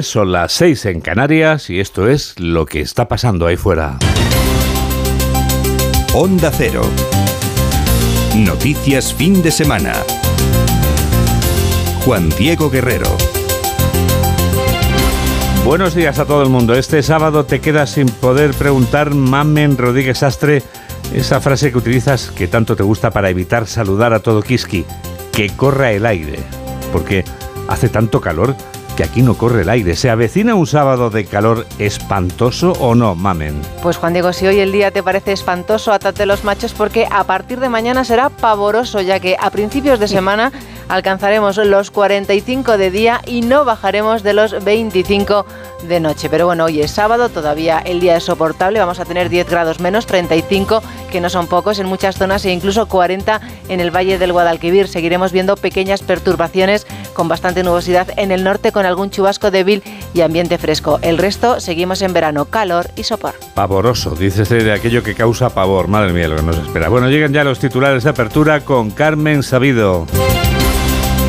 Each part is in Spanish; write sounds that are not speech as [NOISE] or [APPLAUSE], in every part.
Son las 6 en Canarias y esto es lo que está pasando ahí fuera. Onda Cero. Noticias fin de semana. Juan Diego Guerrero. Buenos días a todo el mundo. Este sábado te quedas sin poder preguntar, Mamen Rodríguez Astre, esa frase que utilizas que tanto te gusta para evitar saludar a todo Kiski, que corra el aire. Porque hace tanto calor que aquí no corre el aire. ¿Se avecina un sábado de calor espantoso o no, mamen? Pues Juan Diego, si hoy el día te parece espantoso, atate los machos porque a partir de mañana será pavoroso, ya que a principios de semana alcanzaremos los 45 de día y no bajaremos de los 25 de noche. Pero bueno, hoy es sábado, todavía el día es soportable, vamos a tener 10 grados menos, 35 que no son pocos en muchas zonas e incluso 40 en el Valle del Guadalquivir. Seguiremos viendo pequeñas perturbaciones con bastante nubosidad en el norte con algún chubasco débil y ambiente fresco. El resto seguimos en verano, calor y sopor. Pavoroso, dices de aquello que causa pavor. Madre mía, lo que nos espera. Bueno, llegan ya los titulares de apertura con Carmen Sabido.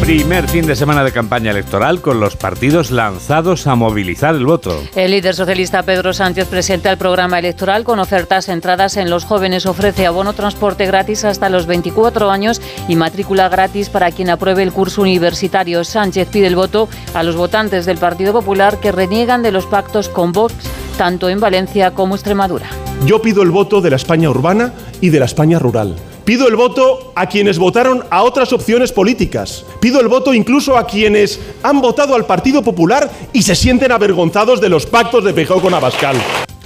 Primer fin de semana de campaña electoral con los partidos lanzados a movilizar el voto. El líder socialista Pedro Sánchez presenta el programa electoral con ofertas centradas en los jóvenes. Ofrece abono transporte gratis hasta los 24 años y matrícula gratis para quien apruebe el curso universitario. Sánchez pide el voto a los votantes del Partido Popular que reniegan de los pactos con Vox tanto en Valencia como Extremadura. Yo pido el voto de la España urbana y de la España rural. Pido el voto a quienes votaron a otras opciones políticas. Pido el voto incluso a quienes han votado al Partido Popular y se sienten avergonzados de los pactos de Feijóo con Abascal.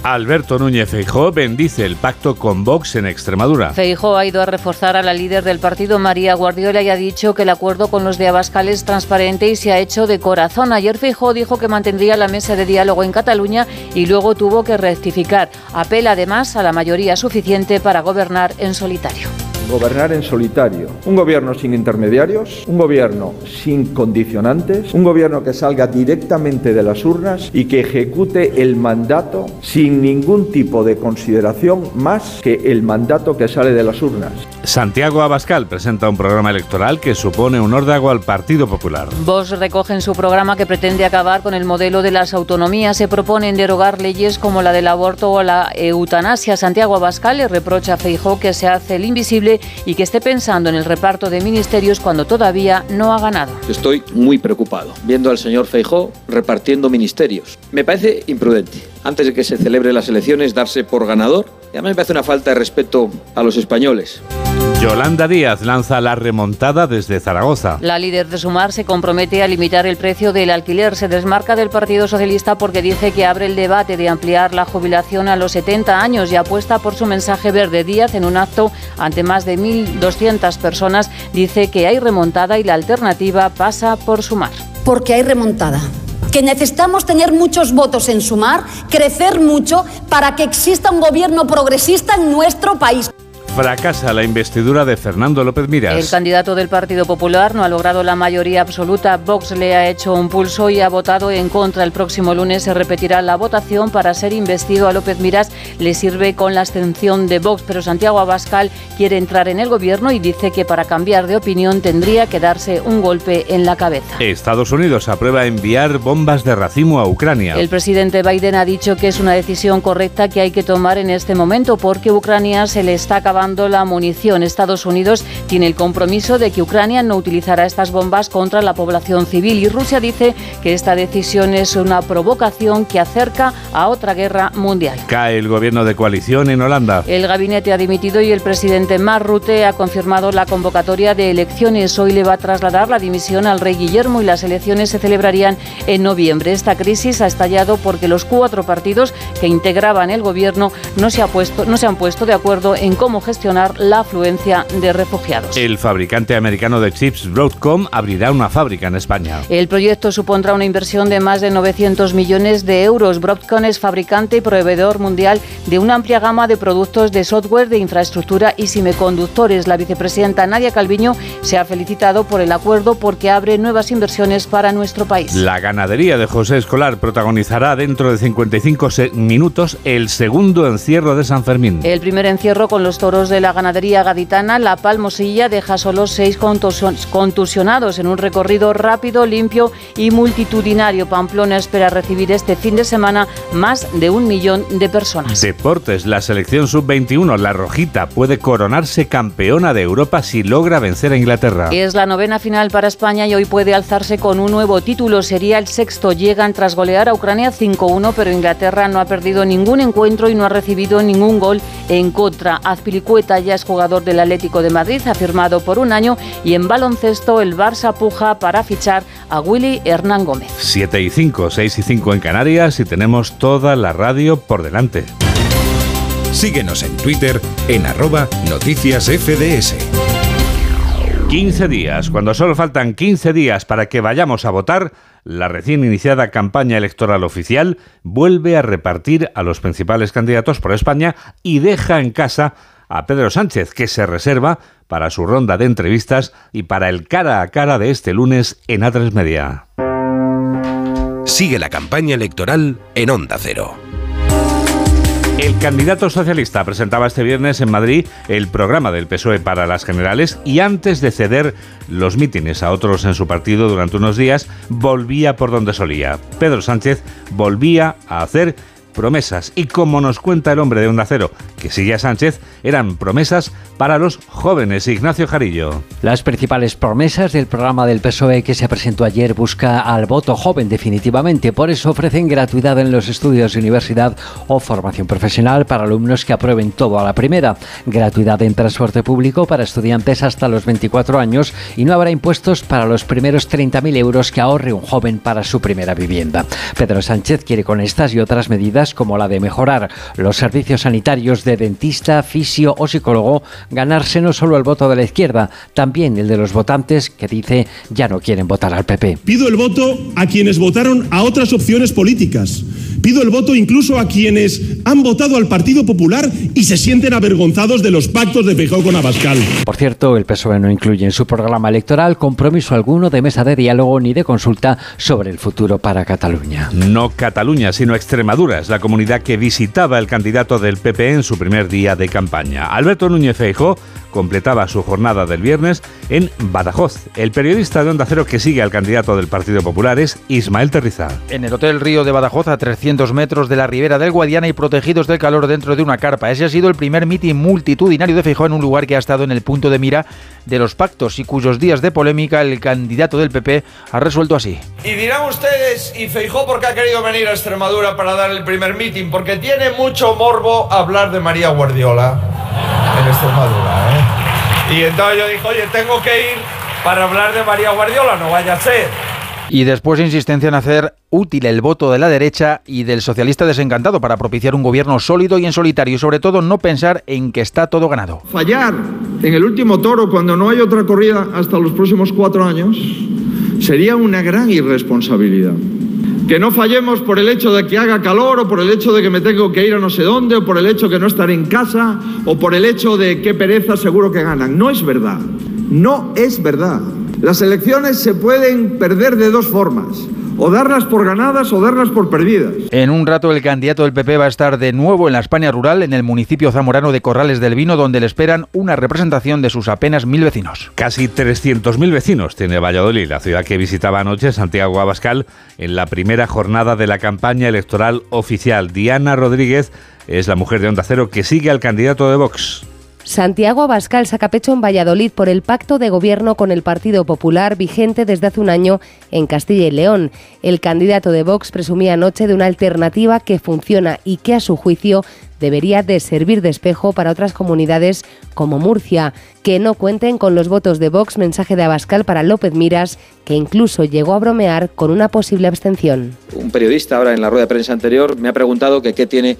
Alberto Núñez Feijó bendice el pacto con Vox en Extremadura. Feijó ha ido a reforzar a la líder del partido, María Guardiola, y ha dicho que el acuerdo con los de Abascal es transparente y se ha hecho de corazón. Ayer Feijó dijo que mantendría la mesa de diálogo en Cataluña y luego tuvo que rectificar. Apela además a la mayoría suficiente para gobernar en solitario gobernar en solitario. Un gobierno sin intermediarios, un gobierno sin condicionantes, un gobierno que salga directamente de las urnas y que ejecute el mandato sin ningún tipo de consideración más que el mandato que sale de las urnas. Santiago Abascal presenta un programa electoral que supone un órdago al Partido Popular. Vox recoge en su programa que pretende acabar con el modelo de las autonomías. Se proponen derogar leyes como la del aborto o la eutanasia. Santiago Abascal le reprocha a Feijó que se hace el invisible y que esté pensando en el reparto de ministerios cuando todavía no ha ganado. Estoy muy preocupado viendo al señor Feijó repartiendo ministerios. Me parece imprudente. Antes de que se celebre las elecciones, darse por ganador. Y además me parece una falta de respeto a los españoles. Yolanda Díaz lanza la remontada desde Zaragoza. La líder de Sumar se compromete a limitar el precio del alquiler. Se desmarca del Partido Socialista porque dice que abre el debate de ampliar la jubilación a los 70 años y apuesta por su mensaje verde. Díaz, en un acto ante más de 1.200 personas, dice que hay remontada y la alternativa pasa por Sumar. Porque hay remontada que necesitamos tener muchos votos en sumar, crecer mucho para que exista un gobierno progresista en nuestro país. Fracasa la investidura de Fernando López Miras. El candidato del Partido Popular no ha logrado la mayoría absoluta. Vox le ha hecho un pulso y ha votado en contra. El próximo lunes se repetirá la votación para ser investido a López Miras. Le sirve con la abstención de Vox, pero Santiago Abascal quiere entrar en el gobierno y dice que para cambiar de opinión tendría que darse un golpe en la cabeza. Estados Unidos aprueba enviar bombas de racimo a Ucrania. El presidente Biden ha dicho que es una decisión correcta que hay que tomar en este momento porque Ucrania se le está acabando la munición. Estados Unidos tiene el compromiso de que Ucrania no utilizará estas bombas contra la población civil y Rusia dice que esta decisión es una provocación que acerca a otra guerra mundial. Cae el gobierno de coalición en Holanda. El gabinete ha dimitido y el presidente Mark Rutte ha confirmado la convocatoria de elecciones. Hoy le va a trasladar la dimisión al rey Guillermo y las elecciones se celebrarían en noviembre. Esta crisis ha estallado porque los cuatro partidos que integraban el gobierno no se, ha puesto, no se han puesto de acuerdo en cómo gestionar gestionar la afluencia de refugiados. El fabricante americano de chips Broadcom abrirá una fábrica en España. El proyecto supondrá una inversión de más de 900 millones de euros. Broadcom es fabricante y proveedor mundial de una amplia gama de productos de software, de infraestructura y semiconductores. La vicepresidenta Nadia Calviño se ha felicitado por el acuerdo porque abre nuevas inversiones para nuestro país. La ganadería de José Escolar protagonizará dentro de 55 minutos el segundo encierro de San Fermín. El primer encierro con los toros de la ganadería gaditana, la Palmosilla deja solo seis contusionados en un recorrido rápido, limpio y multitudinario. Pamplona espera recibir este fin de semana más de un millón de personas. Deportes, la selección sub-21, la Rojita, puede coronarse campeona de Europa si logra vencer a Inglaterra. Es la novena final para España y hoy puede alzarse con un nuevo título. Sería el sexto. Llegan tras golear a Ucrania 5-1, pero Inglaterra no ha perdido ningún encuentro y no ha recibido ningún gol en contra. Azpilicueta ya es jugador del Atlético de Madrid, ha firmado por un año y en baloncesto el Barça puja para fichar a Willy Hernán Gómez. 7 y 5, 6 y 5 en Canarias y tenemos toda la radio por delante. Síguenos en Twitter en arroba noticias FDS. 15 días. Cuando solo faltan 15 días para que vayamos a votar, la recién iniciada campaña electoral oficial vuelve a repartir a los principales candidatos por España y deja en casa a Pedro Sánchez, que se reserva para su ronda de entrevistas y para el cara a cara de este lunes en A3 Media. Sigue la campaña electoral en Onda Cero. El candidato socialista presentaba este viernes en Madrid el programa del PSOE para las generales y antes de ceder los mítines a otros en su partido durante unos días, volvía por donde solía. Pedro Sánchez volvía a hacer promesas. Y como nos cuenta el hombre de Onda Cero, que sigue a Sánchez, eran promesas para los jóvenes. Ignacio Jarillo. Las principales promesas del programa del PSOE que se presentó ayer busca al voto joven definitivamente. Por eso ofrecen gratuidad en los estudios de universidad o formación profesional para alumnos que aprueben todo a la primera. Gratuidad en transporte público para estudiantes hasta los 24 años y no habrá impuestos para los primeros 30.000 euros que ahorre un joven para su primera vivienda. Pedro Sánchez quiere con estas y otras medidas como la de mejorar los servicios sanitarios de dentista, fisio o psicólogo, ganarse no solo el voto de la izquierda, también el de los votantes que dice ya no quieren votar al PP. Pido el voto a quienes votaron a otras opciones políticas. Pido el voto incluso a quienes han votado al Partido Popular y se sienten avergonzados de los pactos de Feijóo con Abascal. Por cierto, el PSOE no incluye en su programa electoral compromiso alguno de mesa de diálogo ni de consulta sobre el futuro para Cataluña. No Cataluña, sino Extremadura la comunidad que visitaba el candidato del PP en su primer día de campaña. Alberto Núñez Feijóo completaba su jornada del viernes en Badajoz. El periodista de Onda Cero que sigue al candidato del Partido Popular es Ismael Terriza. En el Hotel Río de Badajoz, a 300 metros de la ribera del Guadiana y protegidos del calor dentro de una carpa. Ese ha sido el primer mitin multitudinario de Feijóo en un lugar que ha estado en el punto de mira de los pactos y cuyos días de polémica el candidato del PP ha resuelto así. Y dirán ustedes, ¿y Feijó por qué ha querido venir a Extremadura para dar el primer mitin? Porque tiene mucho morbo hablar de María Guardiola en Extremadura, ¿eh? Y entonces yo dije, oye, tengo que ir para hablar de María Guardiola, no vaya a ser. Y después insistencia en hacer útil el voto de la derecha y del socialista desencantado para propiciar un gobierno sólido y en solitario y sobre todo no pensar en que está todo ganado. Fallar en el último toro cuando no hay otra corrida hasta los próximos cuatro años sería una gran irresponsabilidad. Que no fallemos por el hecho de que haga calor o por el hecho de que me tengo que ir a no sé dónde o por el hecho de que no estaré en casa o por el hecho de que pereza seguro que ganan. No es verdad. No es verdad. Las elecciones se pueden perder de dos formas o darlas por ganadas o darlas por perdidas. En un rato el candidato del PP va a estar de nuevo en la España rural, en el municipio zamorano de Corrales del Vino, donde le esperan una representación de sus apenas mil vecinos. Casi 300.000 vecinos tiene Valladolid, la ciudad que visitaba anoche Santiago Abascal en la primera jornada de la campaña electoral oficial. Diana Rodríguez es la mujer de Onda Cero que sigue al candidato de Vox. Santiago Abascal saca pecho en Valladolid por el pacto de gobierno con el Partido Popular vigente desde hace un año en Castilla y León. El candidato de Vox presumía anoche de una alternativa que funciona y que a su juicio debería de servir de espejo para otras comunidades como Murcia, que no cuenten con los votos de Vox, mensaje de Abascal para López Miras, que incluso llegó a bromear con una posible abstención. Un periodista ahora en la rueda de prensa anterior me ha preguntado qué tiene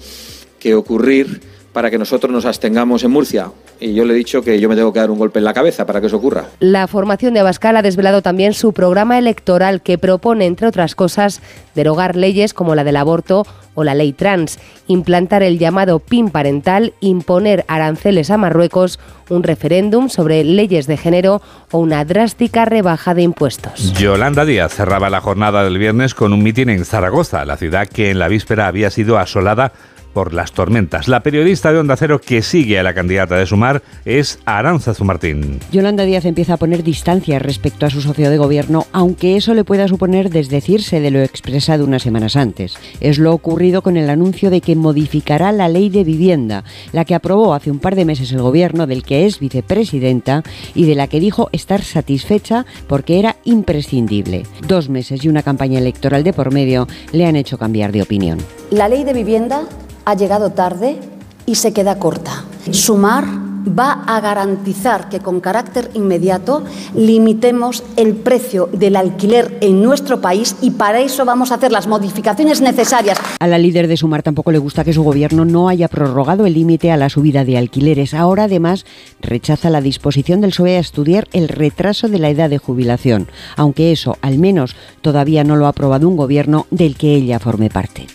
que ocurrir para que nosotros nos abstengamos en Murcia. Y yo le he dicho que yo me tengo que dar un golpe en la cabeza para que eso ocurra. La formación de Abascal ha desvelado también su programa electoral que propone, entre otras cosas, derogar leyes como la del aborto o la ley trans, implantar el llamado PIN parental, imponer aranceles a Marruecos, un referéndum sobre leyes de género o una drástica rebaja de impuestos. Yolanda Díaz cerraba la jornada del viernes con un mitin en Zaragoza, la ciudad que en la víspera había sido asolada por las tormentas. La periodista de Onda Cero que sigue a la candidata de Sumar es Aranzazu Martín. Yolanda Díaz empieza a poner distancia respecto a su socio de gobierno, aunque eso le pueda suponer desdecirse de lo expresado unas semanas antes. Es lo ocurrido con el anuncio de que modificará la ley de vivienda, la que aprobó hace un par de meses el gobierno del que es vicepresidenta y de la que dijo estar satisfecha porque era imprescindible. Dos meses y una campaña electoral de por medio le han hecho cambiar de opinión. La ley de vivienda ha llegado tarde y se queda corta. Sumar va a garantizar que con carácter inmediato limitemos el precio del alquiler en nuestro país y para eso vamos a hacer las modificaciones necesarias. A la líder de Sumar tampoco le gusta que su gobierno no haya prorrogado el límite a la subida de alquileres. Ahora además rechaza la disposición del PSOE a estudiar el retraso de la edad de jubilación, aunque eso al menos todavía no lo ha aprobado un gobierno del que ella forme parte.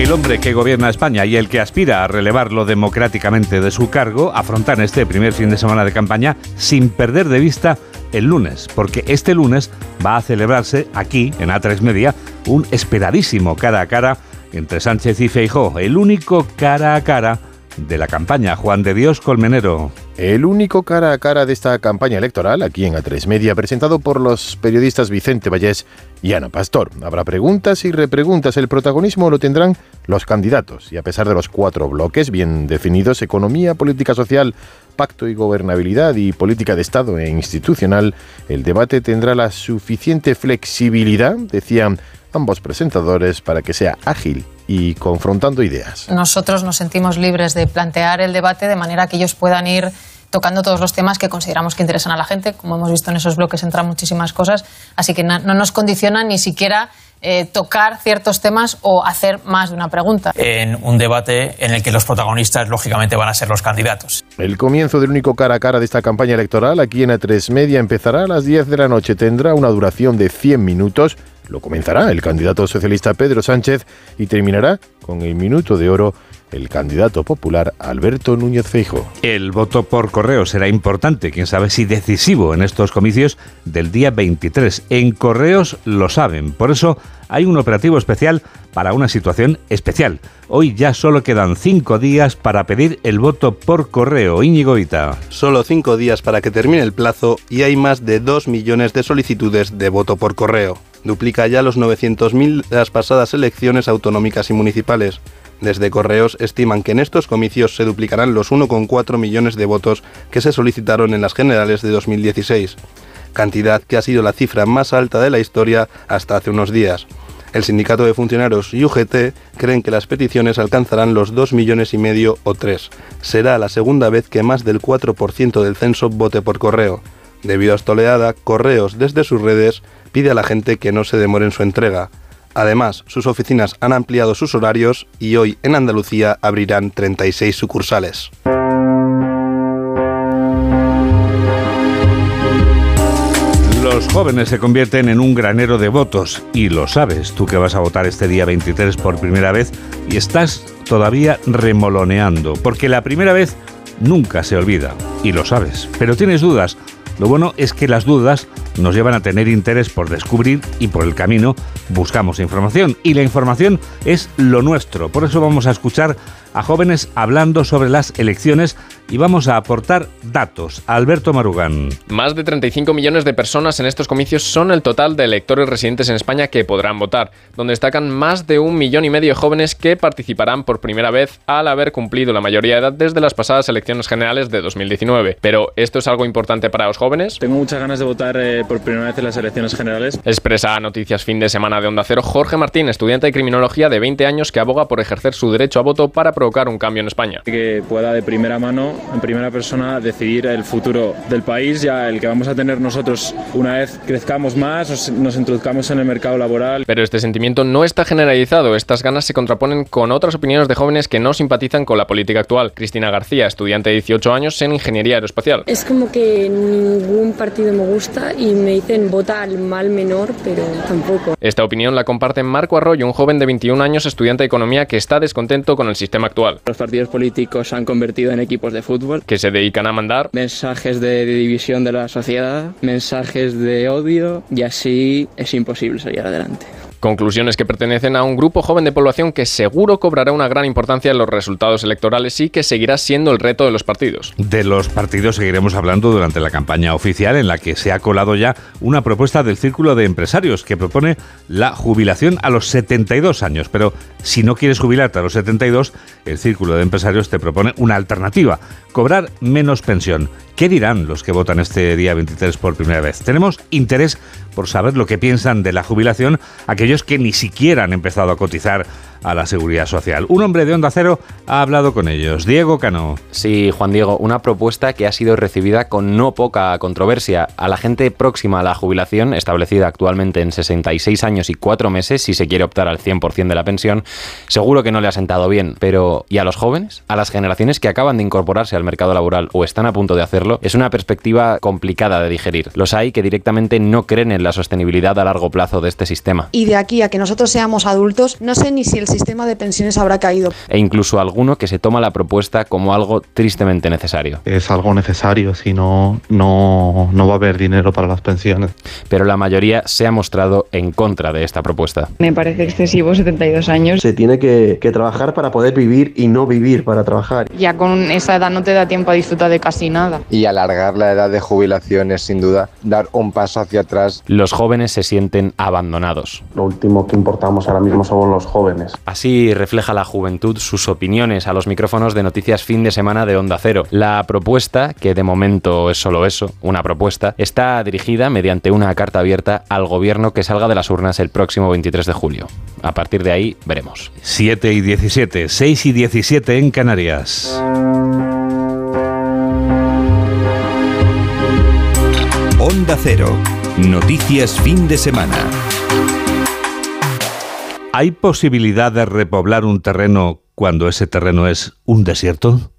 El hombre que gobierna España y el que aspira a relevarlo democráticamente de su cargo afrontan este primer fin de semana de campaña sin perder de vista el lunes, porque este lunes va a celebrarse aquí, en A3 Media, un esperadísimo cara a cara entre Sánchez y Feijó, el único cara a cara de la campaña. Juan de Dios Colmenero. El único cara a cara de esta campaña electoral, aquí en A3 Media, presentado por los periodistas Vicente Vallés y Ana Pastor. Habrá preguntas y repreguntas. El protagonismo lo tendrán los candidatos. Y a pesar de los cuatro bloques bien definidos, economía, política social, pacto y gobernabilidad y política de Estado e institucional, el debate tendrá la suficiente flexibilidad, decían ambos presentadores, para que sea ágil y confrontando ideas. Nosotros nos sentimos libres de plantear el debate de manera que ellos puedan ir tocando todos los temas que consideramos que interesan a la gente. Como hemos visto en esos bloques entran muchísimas cosas, así que no nos condiciona ni siquiera eh, tocar ciertos temas o hacer más de una pregunta. En un debate en el que los protagonistas, lógicamente, van a ser los candidatos. El comienzo del único cara a cara de esta campaña electoral aquí en A3 Media empezará a las 10 de la noche. Tendrá una duración de 100 minutos. Lo comenzará el candidato socialista Pedro Sánchez y terminará con el minuto de oro el candidato popular Alberto Núñez Feijo. El voto por correo será importante, quién sabe si decisivo en estos comicios del día 23. En correos lo saben, por eso hay un operativo especial para una situación especial. Hoy ya solo quedan cinco días para pedir el voto por correo. Íñigo Ita. Solo cinco días para que termine el plazo y hay más de dos millones de solicitudes de voto por correo. Duplica ya los 900.000 de las pasadas elecciones autonómicas y municipales. Desde Correos estiman que en estos comicios se duplicarán los 1,4 millones de votos que se solicitaron en las generales de 2016, cantidad que ha sido la cifra más alta de la historia hasta hace unos días. El sindicato de funcionarios y UGT creen que las peticiones alcanzarán los 2 millones y medio o 3. Será la segunda vez que más del 4% del censo vote por correo. Debido a esta oleada, Correos desde sus redes pide a la gente que no se demore en su entrega. Además, sus oficinas han ampliado sus horarios y hoy en Andalucía abrirán 36 sucursales. Los jóvenes se convierten en un granero de votos y lo sabes, tú que vas a votar este día 23 por primera vez y estás todavía remoloneando, porque la primera vez nunca se olvida y lo sabes, pero tienes dudas. Lo bueno es que las dudas nos llevan a tener interés por descubrir y por el camino buscamos información. Y la información es lo nuestro. Por eso vamos a escuchar a jóvenes hablando sobre las elecciones y vamos a aportar datos. Alberto Marugán. Más de 35 millones de personas en estos comicios son el total de electores residentes en España que podrán votar, donde destacan más de un millón y medio de jóvenes que participarán por primera vez al haber cumplido la mayoría de edad desde las pasadas elecciones generales de 2019. Pero, ¿esto es algo importante para los jóvenes? Tengo muchas ganas de votar eh, por primera vez en las elecciones generales. Expresa a Noticias Fin de Semana de Onda Cero Jorge Martín, estudiante de criminología de 20 años que aboga por ejercer su derecho a voto para provocar un cambio en España. Que pueda de primera mano, en primera persona, decidir el futuro del país, ya el que vamos a tener nosotros una vez crezcamos más, nos introduzcamos en el mercado laboral. Pero este sentimiento no está generalizado. Estas ganas se contraponen con otras opiniones de jóvenes que no simpatizan con la política actual. Cristina García, estudiante de 18 años en Ingeniería Aeroespacial. Es como que ningún partido me gusta y y me dicen vota al mal menor, pero tampoco. Esta opinión la comparte Marco Arroyo, un joven de 21 años, estudiante de economía que está descontento con el sistema actual. Los partidos políticos se han convertido en equipos de fútbol. Que se dedican a mandar mensajes de división de la sociedad, mensajes de odio y así es imposible salir adelante. Conclusiones que pertenecen a un grupo joven de población que seguro cobrará una gran importancia en los resultados electorales y que seguirá siendo el reto de los partidos. De los partidos seguiremos hablando durante la campaña oficial en la que se ha colado ya una propuesta del Círculo de Empresarios que propone la jubilación a los 72 años. Pero si no quieres jubilarte a los 72, el Círculo de Empresarios te propone una alternativa, cobrar menos pensión. ¿Qué dirán los que votan este día 23 por primera vez? Tenemos interés por saber lo que piensan de la jubilación aquellos que ni siquiera han empezado a cotizar a la seguridad social. Un hombre de Onda Cero ha hablado con ellos. Diego Cano. Sí, Juan Diego, una propuesta que ha sido recibida con no poca controversia. A la gente próxima a la jubilación, establecida actualmente en 66 años y 4 meses, si se quiere optar al 100% de la pensión, seguro que no le ha sentado bien. Pero, ¿y a los jóvenes? ¿A las generaciones que acaban de incorporarse al mercado laboral o están a punto de hacerlo? Es una perspectiva complicada de digerir. Los hay que directamente no creen en la sostenibilidad a largo plazo de este sistema. Y de aquí a que nosotros seamos adultos, no sé ni si el sistema de pensiones habrá caído. E incluso alguno que se toma la propuesta como algo tristemente necesario. Es algo necesario, si no, no, no va a haber dinero para las pensiones. Pero la mayoría se ha mostrado en contra de esta propuesta. Me parece excesivo 72 años. Se tiene que, que trabajar para poder vivir y no vivir para trabajar. Ya con esa edad no te da tiempo a disfrutar de casi nada. Y alargar la edad de jubilación es sin duda dar un paso hacia atrás. Los jóvenes se sienten abandonados. Lo último que importamos ahora mismo somos los jóvenes. Así refleja la juventud sus opiniones a los micrófonos de noticias fin de semana de Onda Cero. La propuesta, que de momento es solo eso, una propuesta, está dirigida mediante una carta abierta al gobierno que salga de las urnas el próximo 23 de julio. A partir de ahí veremos. 7 y 17, 6 y 17 en Canarias. Onda Cero. Noticias fin de semana. ¿Hay posibilidad de repoblar un terreno cuando ese terreno es un desierto?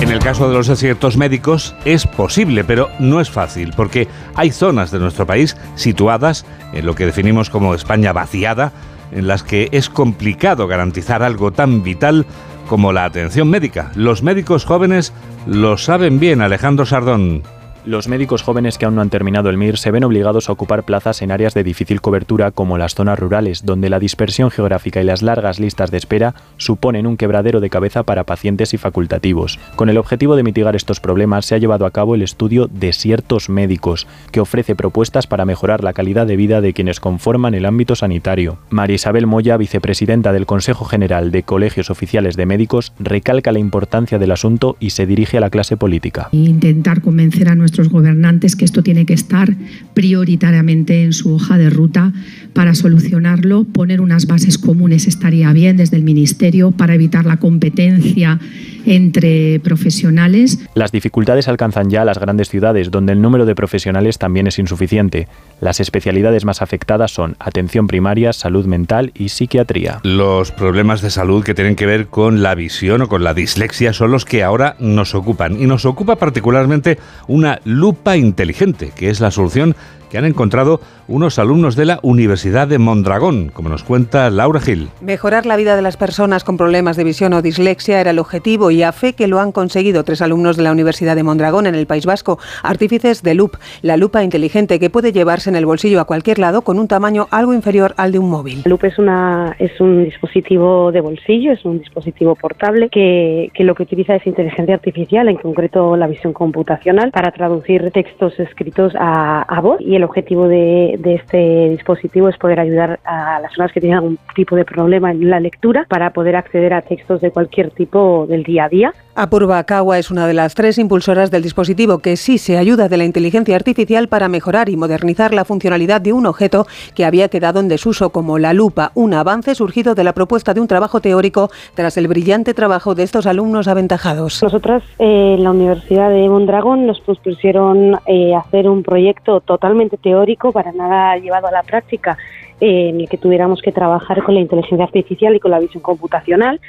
En el caso de los desiertos médicos es posible, pero no es fácil, porque hay zonas de nuestro país situadas en lo que definimos como España vaciada, en las que es complicado garantizar algo tan vital como la atención médica. Los médicos jóvenes lo saben bien, Alejandro Sardón. Los médicos jóvenes que aún no han terminado el MIR se ven obligados a ocupar plazas en áreas de difícil cobertura como las zonas rurales, donde la dispersión geográfica y las largas listas de espera suponen un quebradero de cabeza para pacientes y facultativos. Con el objetivo de mitigar estos problemas se ha llevado a cabo el estudio Desiertos Médicos, que ofrece propuestas para mejorar la calidad de vida de quienes conforman el ámbito sanitario. María Isabel Moya, vicepresidenta del Consejo General de Colegios Oficiales de Médicos, recalca la importancia del asunto y se dirige a la clase política. Intentar convencer a nuestros gobernantes que esto tiene que estar prioritariamente en su hoja de ruta. Para solucionarlo, poner unas bases comunes estaría bien desde el Ministerio para evitar la competencia entre profesionales. Las dificultades alcanzan ya a las grandes ciudades, donde el número de profesionales también es insuficiente. Las especialidades más afectadas son atención primaria, salud mental y psiquiatría. Los problemas de salud que tienen que ver con la visión o con la dislexia son los que ahora nos ocupan. Y nos ocupa particularmente una lupa inteligente, que es la solución que han encontrado unos alumnos de la Universidad de Mondragón, como nos cuenta Laura Gil. Mejorar la vida de las personas con problemas de visión o dislexia era el objetivo y a fe que lo han conseguido tres alumnos de la Universidad de Mondragón en el País Vasco, artífices de LUP, la lupa inteligente que puede llevarse en el bolsillo a cualquier lado con un tamaño algo inferior al de un móvil. LUP es, una, es un dispositivo de bolsillo, es un dispositivo portable que, que lo que utiliza es inteligencia artificial, en concreto la visión computacional, para traducir textos escritos a, a voz y el objetivo de, de, este dispositivo es poder ayudar a las personas que tienen algún tipo de problema en la lectura para poder acceder a textos de cualquier tipo del día a día. Apurva Kawa es una de las tres impulsoras del dispositivo que sí se ayuda de la inteligencia artificial para mejorar y modernizar la funcionalidad de un objeto que había quedado en desuso como la lupa, un avance surgido de la propuesta de un trabajo teórico tras el brillante trabajo de estos alumnos aventajados. Nosotras eh, en la Universidad de Mondragón nos propusieron eh, hacer un proyecto totalmente teórico, para nada llevado a la práctica, eh, en el que tuviéramos que trabajar con la inteligencia artificial y con la visión computacional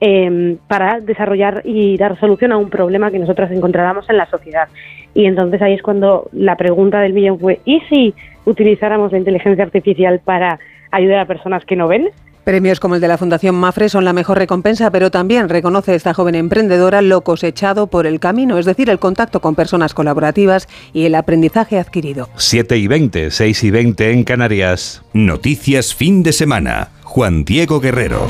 em, para desarrollar y dar solución a un problema que nosotras encontráramos en la sociedad. Y entonces ahí es cuando la pregunta del millón fue, ¿y si utilizáramos la inteligencia artificial para ayudar a personas que no ven? Premios como el de la Fundación Mafre son la mejor recompensa, pero también reconoce esta joven emprendedora lo cosechado por el camino, es decir, el contacto con personas colaborativas y el aprendizaje adquirido. 7 y 20, 6 y 20 en Canarias. Noticias fin de semana. Juan Diego Guerrero.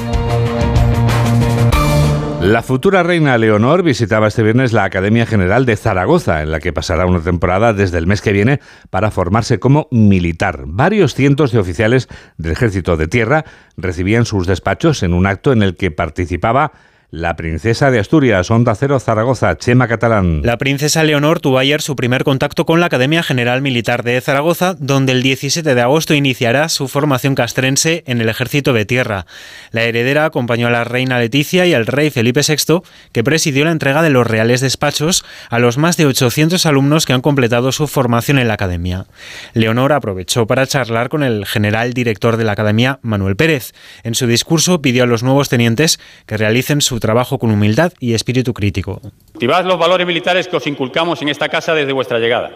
La futura reina Leonor visitaba este viernes la Academia General de Zaragoza, en la que pasará una temporada desde el mes que viene para formarse como militar. Varios cientos de oficiales del Ejército de Tierra recibían sus despachos en un acto en el que participaba la princesa de Asturias, Onda Cero Zaragoza, Chema Catalán. La princesa Leonor tuvo ayer su primer contacto con la Academia General Militar de Zaragoza, donde el 17 de agosto iniciará su formación castrense en el Ejército de Tierra. La heredera acompañó a la reina Leticia y al rey Felipe VI, que presidió la entrega de los reales despachos a los más de 800 alumnos que han completado su formación en la Academia. Leonor aprovechó para charlar con el general director de la Academia, Manuel Pérez. En su discurso pidió a los nuevos tenientes que realicen su trabajo con humildad y espíritu crítico. Activad los valores militares que os inculcamos en esta casa desde vuestra llegada.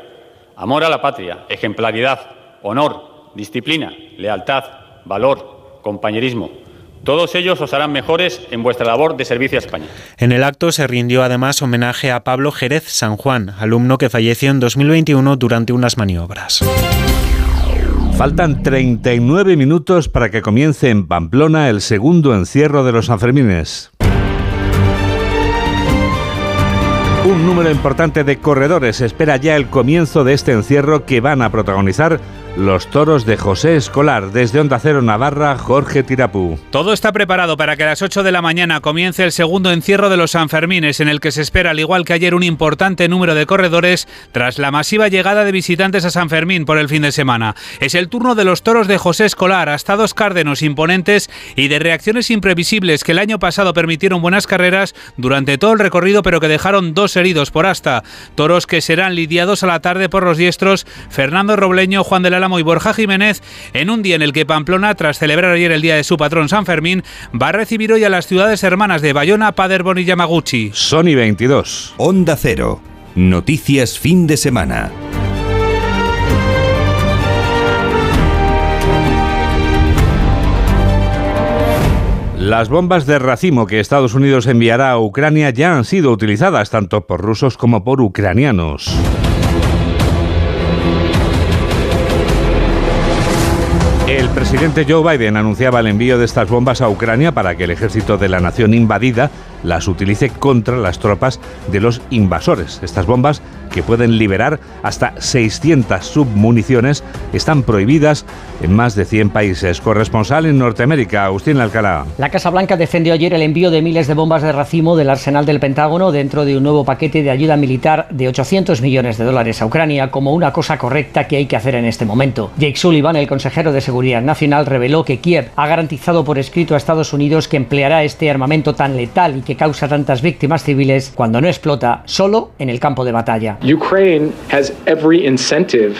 Amor a la patria, ejemplaridad, honor, disciplina, lealtad, valor, compañerismo. Todos ellos os harán mejores en vuestra labor de servicio a España. En el acto se rindió además homenaje a Pablo Jerez San Juan, alumno que falleció en 2021 durante unas maniobras. Faltan 39 minutos para que comience en Pamplona el segundo encierro de los Sanfermines. Un número importante de corredores espera ya el comienzo de este encierro que van a protagonizar los toros de José Escolar. Desde Onda Cero Navarra, Jorge Tirapú. Todo está preparado para que a las 8 de la mañana comience el segundo encierro de los Sanfermines, en el que se espera, al igual que ayer, un importante número de corredores tras la masiva llegada de visitantes a San Fermín por el fin de semana. Es el turno de los toros de José Escolar, hasta dos cárdenos imponentes y de reacciones imprevisibles que el año pasado permitieron buenas carreras durante todo el recorrido, pero que dejaron dos heridos por asta. Toros que serán lidiados a la tarde por los diestros Fernando Robleño, Juan de la y Borja Jiménez en un día en el que Pamplona, tras celebrar ayer el día de su patrón San Fermín, va a recibir hoy a las ciudades hermanas de Bayona, Paderborn y Yamaguchi. Sony 22. Onda Cero. Noticias fin de semana. Las bombas de racimo que Estados Unidos enviará a Ucrania ya han sido utilizadas tanto por rusos como por ucranianos. El presidente Joe Biden anunciaba el envío de estas bombas a Ucrania para que el ejército de la nación invadida las utilice contra las tropas de los invasores. Estas bombas que pueden liberar hasta 600 submuniciones, están prohibidas en más de 100 países. Corresponsal en Norteamérica, Agustín Alcalá. La Casa Blanca defendió ayer el envío de miles de bombas de racimo del arsenal del Pentágono dentro de un nuevo paquete de ayuda militar de 800 millones de dólares a Ucrania como una cosa correcta que hay que hacer en este momento. Jake Sullivan, el consejero de Seguridad Nacional, reveló que Kiev ha garantizado por escrito a Estados Unidos que empleará este armamento tan letal y que causa tantas víctimas civiles cuando no explota solo en el campo de batalla.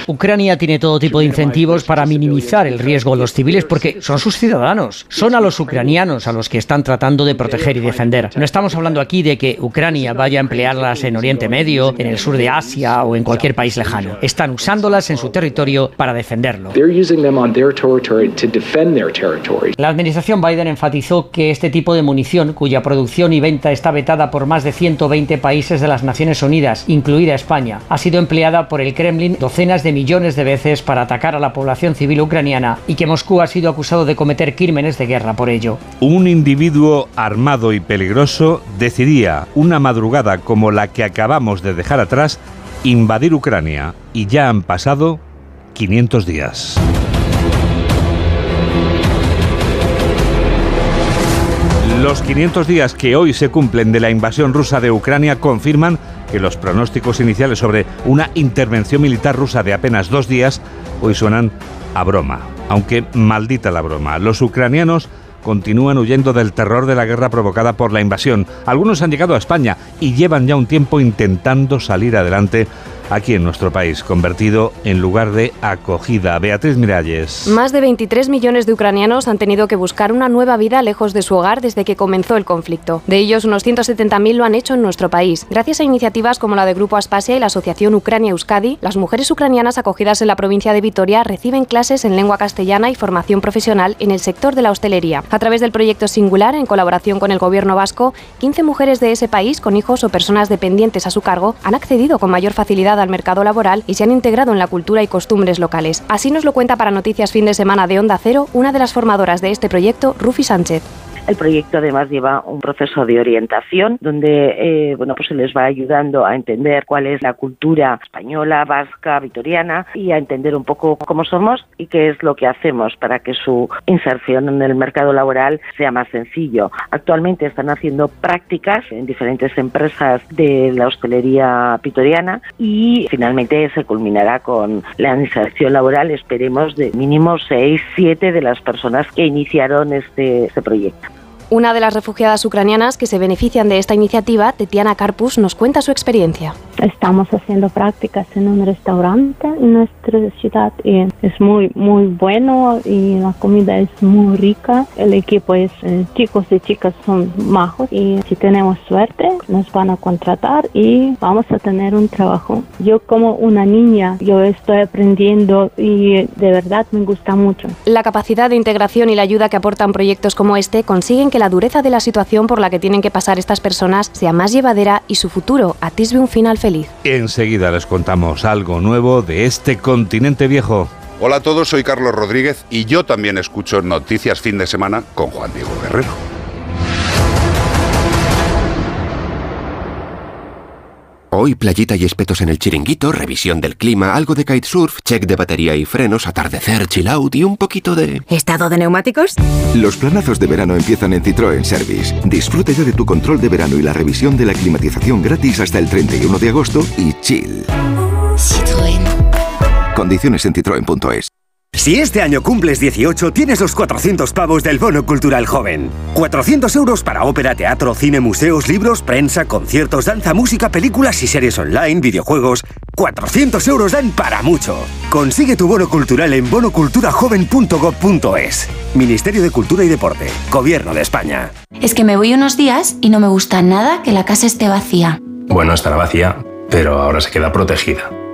Ucrania tiene todo tipo de incentivos para minimizar el riesgo a los civiles porque son sus ciudadanos. Son a los ucranianos a los que están tratando de proteger y defender. No estamos hablando aquí de que Ucrania vaya a emplearlas en Oriente Medio, en el sur de Asia o en cualquier país lejano. Están usándolas en su territorio para defenderlo. La administración Biden enfatizó que este tipo de munición, cuya producción y venta está vetada por más de 120 países de las Naciones Unidas, incluida España, ha sido empleada por el Kremlin docenas de millones de veces para atacar a la población civil ucraniana y que Moscú ha sido acusado de cometer crímenes de guerra por ello. Un individuo armado y peligroso decidía una madrugada como la que acabamos de dejar atrás invadir Ucrania y ya han pasado 500 días. Los 500 días que hoy se cumplen de la invasión rusa de Ucrania confirman que los pronósticos iniciales sobre una intervención militar rusa de apenas dos días hoy suenan a broma. Aunque maldita la broma, los ucranianos continúan huyendo del terror de la guerra provocada por la invasión. Algunos han llegado a España y llevan ya un tiempo intentando salir adelante aquí en nuestro país, convertido en lugar de acogida. Beatriz Miralles. Más de 23 millones de ucranianos han tenido que buscar una nueva vida lejos de su hogar desde que comenzó el conflicto. De ellos, unos 170.000 lo han hecho en nuestro país. Gracias a iniciativas como la de Grupo Aspasia y la Asociación Ucrania Euskadi, las mujeres ucranianas acogidas en la provincia de Vitoria reciben clases en lengua castellana y formación profesional en el sector de la hostelería. A través del proyecto Singular, en colaboración con el gobierno vasco, 15 mujeres de ese país con hijos o personas dependientes a su cargo han accedido con mayor facilidad al mercado laboral y se han integrado en la cultura y costumbres locales. Así nos lo cuenta para Noticias Fin de Semana de Onda Cero una de las formadoras de este proyecto, Rufi Sánchez. El proyecto además lleva un proceso de orientación donde eh, bueno pues se les va ayudando a entender cuál es la cultura española, vasca, vitoriana y a entender un poco cómo somos y qué es lo que hacemos para que su inserción en el mercado laboral sea más sencillo. Actualmente están haciendo prácticas en diferentes empresas de la hostelería vitoriana y finalmente se culminará con la inserción laboral, esperemos, de mínimo 6, 7 de las personas que iniciaron este, este proyecto. Una de las refugiadas ucranianas que se benefician de esta iniciativa, Tetiana Karpus, nos cuenta su experiencia. Estamos haciendo prácticas en un restaurante en nuestra ciudad y es muy, muy bueno y la comida es muy rica. El equipo es, eh, chicos y chicas son majos y si tenemos suerte nos van a contratar y vamos a tener un trabajo. Yo como una niña, yo estoy aprendiendo y de verdad me gusta mucho. La capacidad de integración y la ayuda que aportan proyectos como este consiguen que la dureza de la situación por la que tienen que pasar estas personas sea más llevadera y su futuro atisbe un final feliz. Enseguida les contamos algo nuevo de este continente viejo. Hola a todos, soy Carlos Rodríguez y yo también escucho Noticias Fin de Semana con Juan Diego Guerrero. Hoy playita y espetos en el chiringuito, revisión del clima, algo de kitesurf, check de batería y frenos, atardecer, chill out y un poquito de... ¿Estado de neumáticos? Los planazos de verano empiezan en Citroën Service. Disfrute ya de tu control de verano y la revisión de la climatización gratis hasta el 31 de agosto y chill. Citroën. Condiciones en citroen.es. Si este año cumples 18, tienes los 400 pavos del Bono Cultural Joven. 400 euros para ópera, teatro, cine, museos, libros, prensa, conciertos, danza, música, películas y series online, videojuegos. 400 euros dan para mucho. Consigue tu bono cultural en bonoculturajoven.gov.es. Ministerio de Cultura y Deporte. Gobierno de España. Es que me voy unos días y no me gusta nada que la casa esté vacía. Bueno, estará vacía, pero ahora se queda protegida.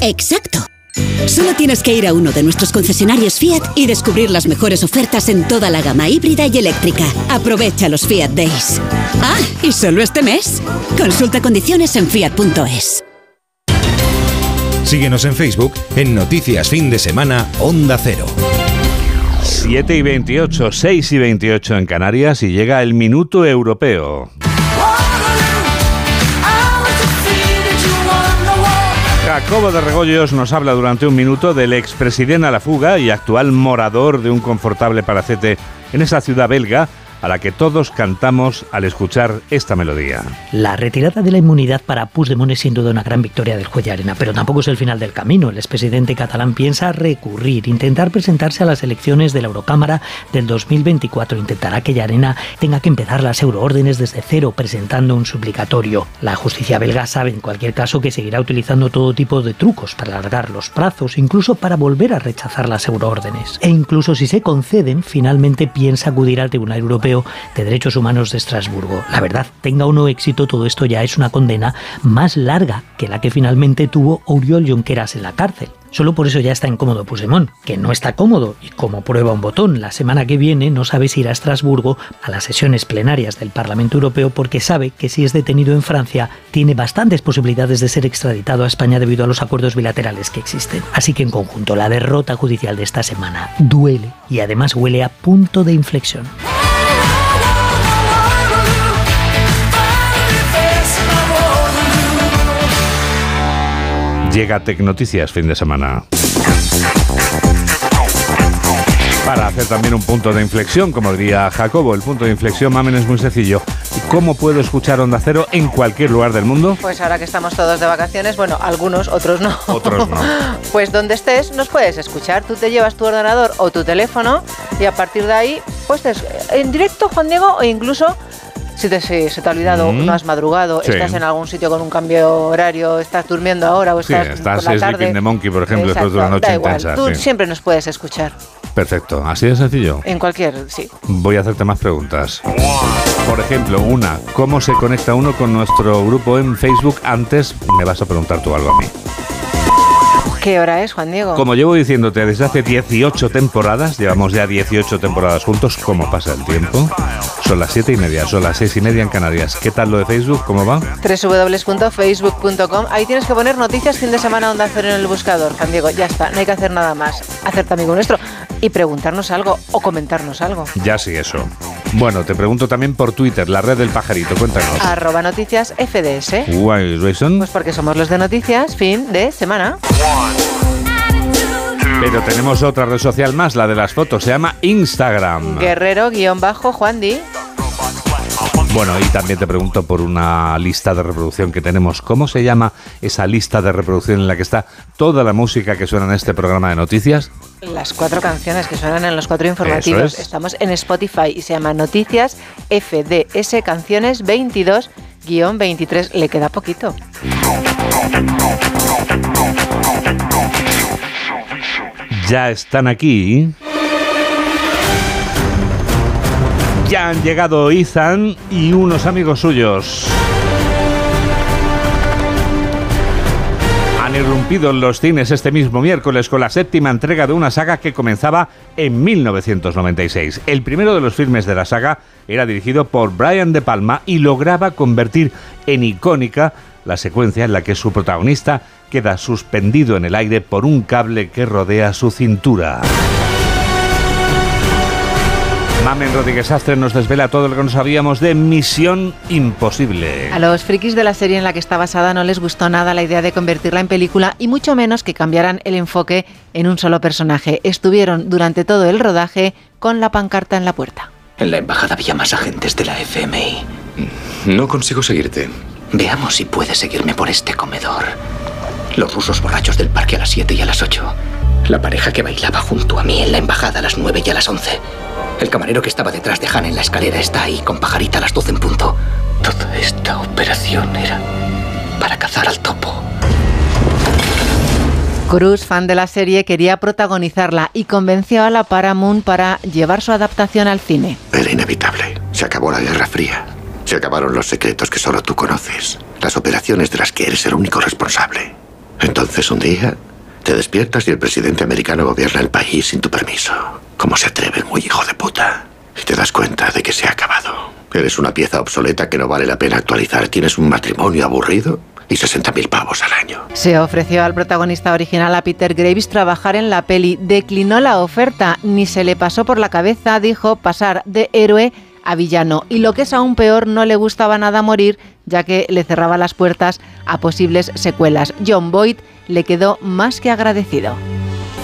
Exacto. Solo tienes que ir a uno de nuestros concesionarios Fiat y descubrir las mejores ofertas en toda la gama híbrida y eléctrica. Aprovecha los Fiat Days. Ah, y solo este mes. Consulta condiciones en fiat.es. Síguenos en Facebook en Noticias Fin de Semana Onda Cero. 7 y 28, 6 y 28 en Canarias y llega el minuto europeo. Jacobo de Regoyos nos habla durante un minuto del expresidente a la fuga y actual morador de un confortable palacete en esa ciudad belga a la que todos cantamos al escuchar esta melodía. La retirada de la inmunidad para Puigdemont es sin duda una gran victoria del juez de arena, pero tampoco es el final del camino. El expresidente catalán piensa recurrir, intentar presentarse a las elecciones de la Eurocámara del 2024. Intentará que Llarena tenga que empezar las euroórdenes desde cero, presentando un suplicatorio. La justicia belga sabe en cualquier caso que seguirá utilizando todo tipo de trucos para alargar los plazos, incluso para volver a rechazar las euroórdenes. E incluso si se conceden, finalmente piensa acudir al Tribunal De Derechos Humanos de Estrasburgo. La verdad, tenga o no éxito, todo esto ya es una condena más larga que la que finalmente tuvo Oriol Junqueras en la cárcel. Solo por eso ya está incómodo Puigdemont, que no está cómodo y como prueba un botón, la semana que viene no sabe si irá a Estrasburgo a las sesiones plenarias del Parlamento Europeo porque sabe que si es detenido en Francia tiene bastantes posibilidades de ser extraditado a España debido a los acuerdos bilaterales que existen. Así que en conjunto la derrota judicial de esta semana duele y además huele a punto de inflexión. Llega Tecnoticias fin de semana. Para hacer también un punto de inflexión, como diría Jacobo, el punto de inflexión, mamen, es muy sencillo. ¿Cómo puedo escuchar Onda Cero en cualquier lugar del mundo? Pues ahora que estamos todos de vacaciones, bueno, algunos, otros no. Otros no. [LAUGHS] Pues donde estés nos puedes escuchar. Tú te llevas tu ordenador o tu teléfono y a partir de ahí, pues en directo, Juan Diego, o incluso si te, si se te ha olvidado, Mm. no has madrugado, Sí. estás en algún sitio con un cambio horario, estás durmiendo ahora o Sí, estás, estás por la tarde. Sleeping the Monkey, por ejemplo, después de una Exacto, noche da igual. intensa. Tú sí. siempre nos puedes escuchar. Perfecto, así de sencillo. En cualquier, sí. Voy a hacerte más preguntas. Por ejemplo, una, ¿cómo se conecta uno con nuestro grupo en Facebook? Antes me vas a preguntar tú algo a mí. ¿Qué hora es, Juan Diego? Como llevo diciéndote desde hace 18 temporadas, llevamos ya 18 temporadas juntos, ¿cómo pasa el tiempo? Son las 7 y media, son las 6 y media en Canarias. ¿Qué tal lo de Facebook? ¿Cómo va? www.facebook.com. Ahí tienes que poner noticias fin de semana onda cero en el buscador, Juan Diego. Ya está, no hay que hacer nada más. Hacerte amigo nuestro y preguntarnos algo o comentarnos algo. Ya sí, eso. Bueno, te pregunto también por Twitter, la red del pajarito, cuéntanos. Arroba noticias FDS. Why reason? Pues porque somos los de noticias fin de semana. Pero tenemos otra red social más, la de las fotos, se llama Instagram. Guerrero-Juan Di. Bueno, y también te pregunto por una lista de reproducción que tenemos. ¿Cómo se llama esa lista de reproducción en la que está toda la música que suena en este programa de noticias? Las cuatro canciones que suenan en los cuatro informativos. es. Estamos en Spotify y se llama Noticias FDS Canciones 22-23. Le queda poquito. Ya están aquí. Ya han llegado Ethan y unos amigos suyos. Han irrumpido en los cines este mismo miércoles con la séptima entrega de una saga que comenzaba en 1996. El primero de los filmes de la saga era dirigido por Brian De Palma y lograba convertir en icónica la secuencia en la que su protagonista queda suspendido en el aire por un cable que rodea su cintura. Mamen Rodríguez Astre nos desvela todo lo que no sabíamos de Misión Imposible. A los frikis de la serie en la que está basada no les gustó nada la idea de convertirla en película y mucho menos que cambiaran el enfoque en un solo personaje. Estuvieron durante todo el rodaje con la pancarta en la puerta. En la embajada había más agentes de la FMI. No consigo seguirte. Veamos si puedes seguirme por este comedor. Los rusos borrachos del parque a las 7 y a las 8. La pareja que bailaba junto a mí en la embajada a las 9 y a las 11. El camarero que estaba detrás de Han en la escalera está ahí con pajarita a las 12 en punto. Toda esta operación era para cazar al topo. Cruz, fan de la serie, quería protagonizarla y convenció a la Paramount para llevar su adaptación al cine. Era inevitable. Se acabó la Guerra Fría. Se acabaron los secretos que solo tú conoces. Las operaciones de las que eres el único responsable. Entonces un día te despiertas y el presidente americano gobierna el país sin tu permiso. ¿Cómo se atreve el muy hijo de puta? Y te das cuenta de que se ha acabado. Eres una pieza obsoleta que no vale la pena actualizar. Tienes un matrimonio aburrido y 60.000 pavos al año. Se ofreció al protagonista original, a Peter Graves, trabajar en la peli. Declinó la oferta, ni se le pasó por la cabeza, dijo, pasar de héroe a villano. Y lo que es aún peor, no le gustaba nada morir, ya que le cerraba las puertas a posibles secuelas. John Boyd le quedó más que agradecido.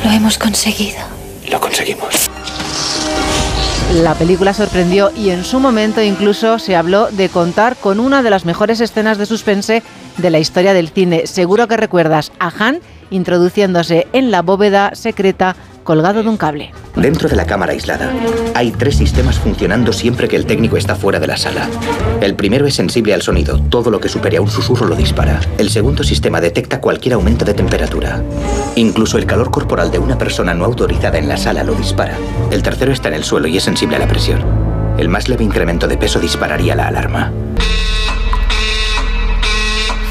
Lo hemos conseguido. Lo conseguimos. La película sorprendió y en su momento incluso se habló de contar con una de las mejores escenas de suspense de la historia del cine. Seguro que recuerdas a Han introduciéndose en la bóveda secreta colgado de un cable. Dentro de la cámara aislada hay tres sistemas funcionando siempre que el técnico está fuera de la sala. El primero es sensible al sonido, todo lo que supere a un susurro lo dispara. El segundo sistema detecta cualquier aumento de temperatura. Incluso el calor corporal de una persona no autorizada en la sala lo dispara. El tercero está en el suelo y es sensible a la presión. El más leve incremento de peso dispararía la alarma.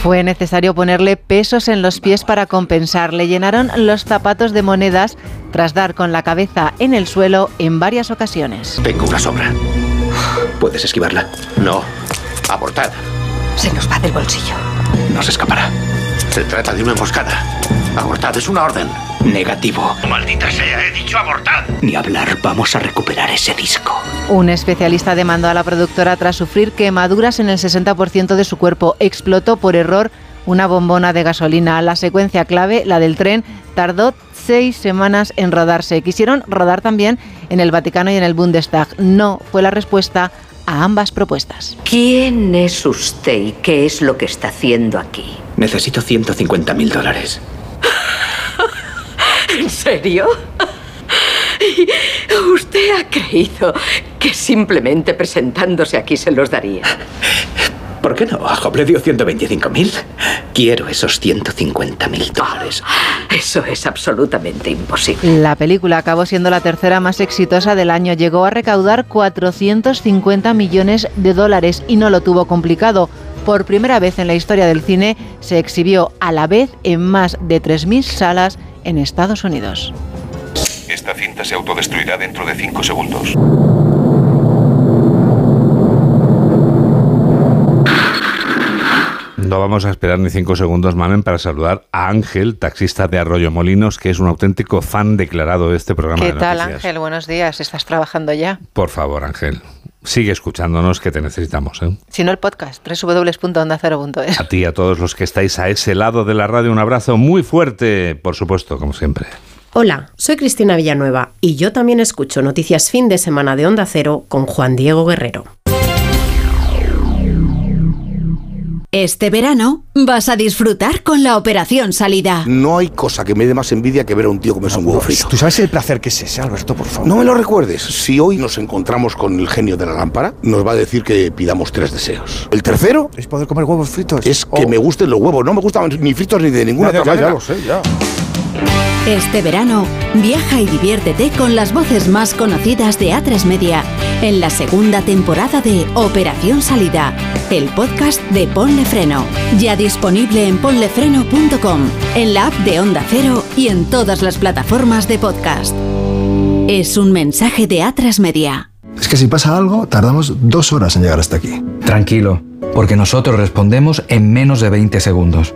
Fue necesario ponerle pesos en los pies para compensar. Le llenaron los zapatos de monedas tras dar con la cabeza en el suelo en varias ocasiones. Tengo una sombra. ¿Puedes esquivarla? No. Abortada. Se nos va del bolsillo. No se escapará. Se trata de una emboscada. Abortada es una orden. Negativo. Maldita sea, he dicho abortad. Ni hablar, vamos a recuperar ese disco. Un especialista demandó a la productora tras sufrir quemaduras en el 60% de su cuerpo. Explotó por error una bombona de gasolina. La secuencia clave, la del tren, tardó seis semanas en rodarse. Quisieron rodar también en el Vaticano y en el Bundestag. No fue la respuesta a ambas propuestas. ¿Quién es usted y qué es lo que está haciendo aquí? Necesito 150 mil dólares. [LAUGHS] [LAUGHS] ¿En serio? [LAUGHS] ¿Usted ha creído que simplemente presentándose aquí se los daría? ¿Por qué no? A Job le dio 125 mil. Quiero esos 150 mil dólares. Eso es absolutamente imposible. La película acabó siendo la tercera más exitosa del año. Llegó a recaudar 450 millones de dólares y no lo tuvo complicado. Por primera vez en la historia del cine se exhibió a la vez en más de 3.000 salas en Estados Unidos. Esta cinta se autodestruirá dentro de 5 segundos. No vamos a esperar ni cinco segundos, Mamen, para saludar a Ángel, taxista de Arroyo Molinos, que es un auténtico fan declarado de este programa. ¿Qué de tal, noticias. Ángel? Buenos días. ¿Estás trabajando ya? Por favor, Ángel, sigue escuchándonos que te necesitamos. ¿eh? Si no, el podcast, www.ondacero.es. A ti y a todos los que estáis a ese lado de la radio, un abrazo muy fuerte, por supuesto, como siempre. Hola, soy Cristina Villanueva y yo también escucho Noticias Fin de Semana de Onda Cero con Juan Diego Guerrero. Este verano vas a disfrutar con la Operación Salida. No hay cosa que me dé más envidia que ver a un tío comerse un huevo frito. ¿Tú sabes el placer que es ese, Alberto, por favor? No me lo recuerdes. Si hoy nos encontramos con el genio de la lámpara, nos va a decir que pidamos tres deseos. El tercero Es poder comer huevos fritos. es que Oh. me gusten los huevos. No me gustan ni fritos ni de ninguna Ya, ya, otra ya manera. lo sé, ya. Este verano, viaja y diviértete con las voces más conocidas de A3 Media en la segunda temporada de Operación Salida, el podcast de Ponle Freno. Ya disponible en ponlefreno.com, en la app de Onda Cero y en todas las plataformas de podcast. Es un mensaje de A3 Media. Es que si pasa algo, tardamos dos horas en llegar hasta aquí. Tranquilo, porque nosotros respondemos en menos de 20 segundos.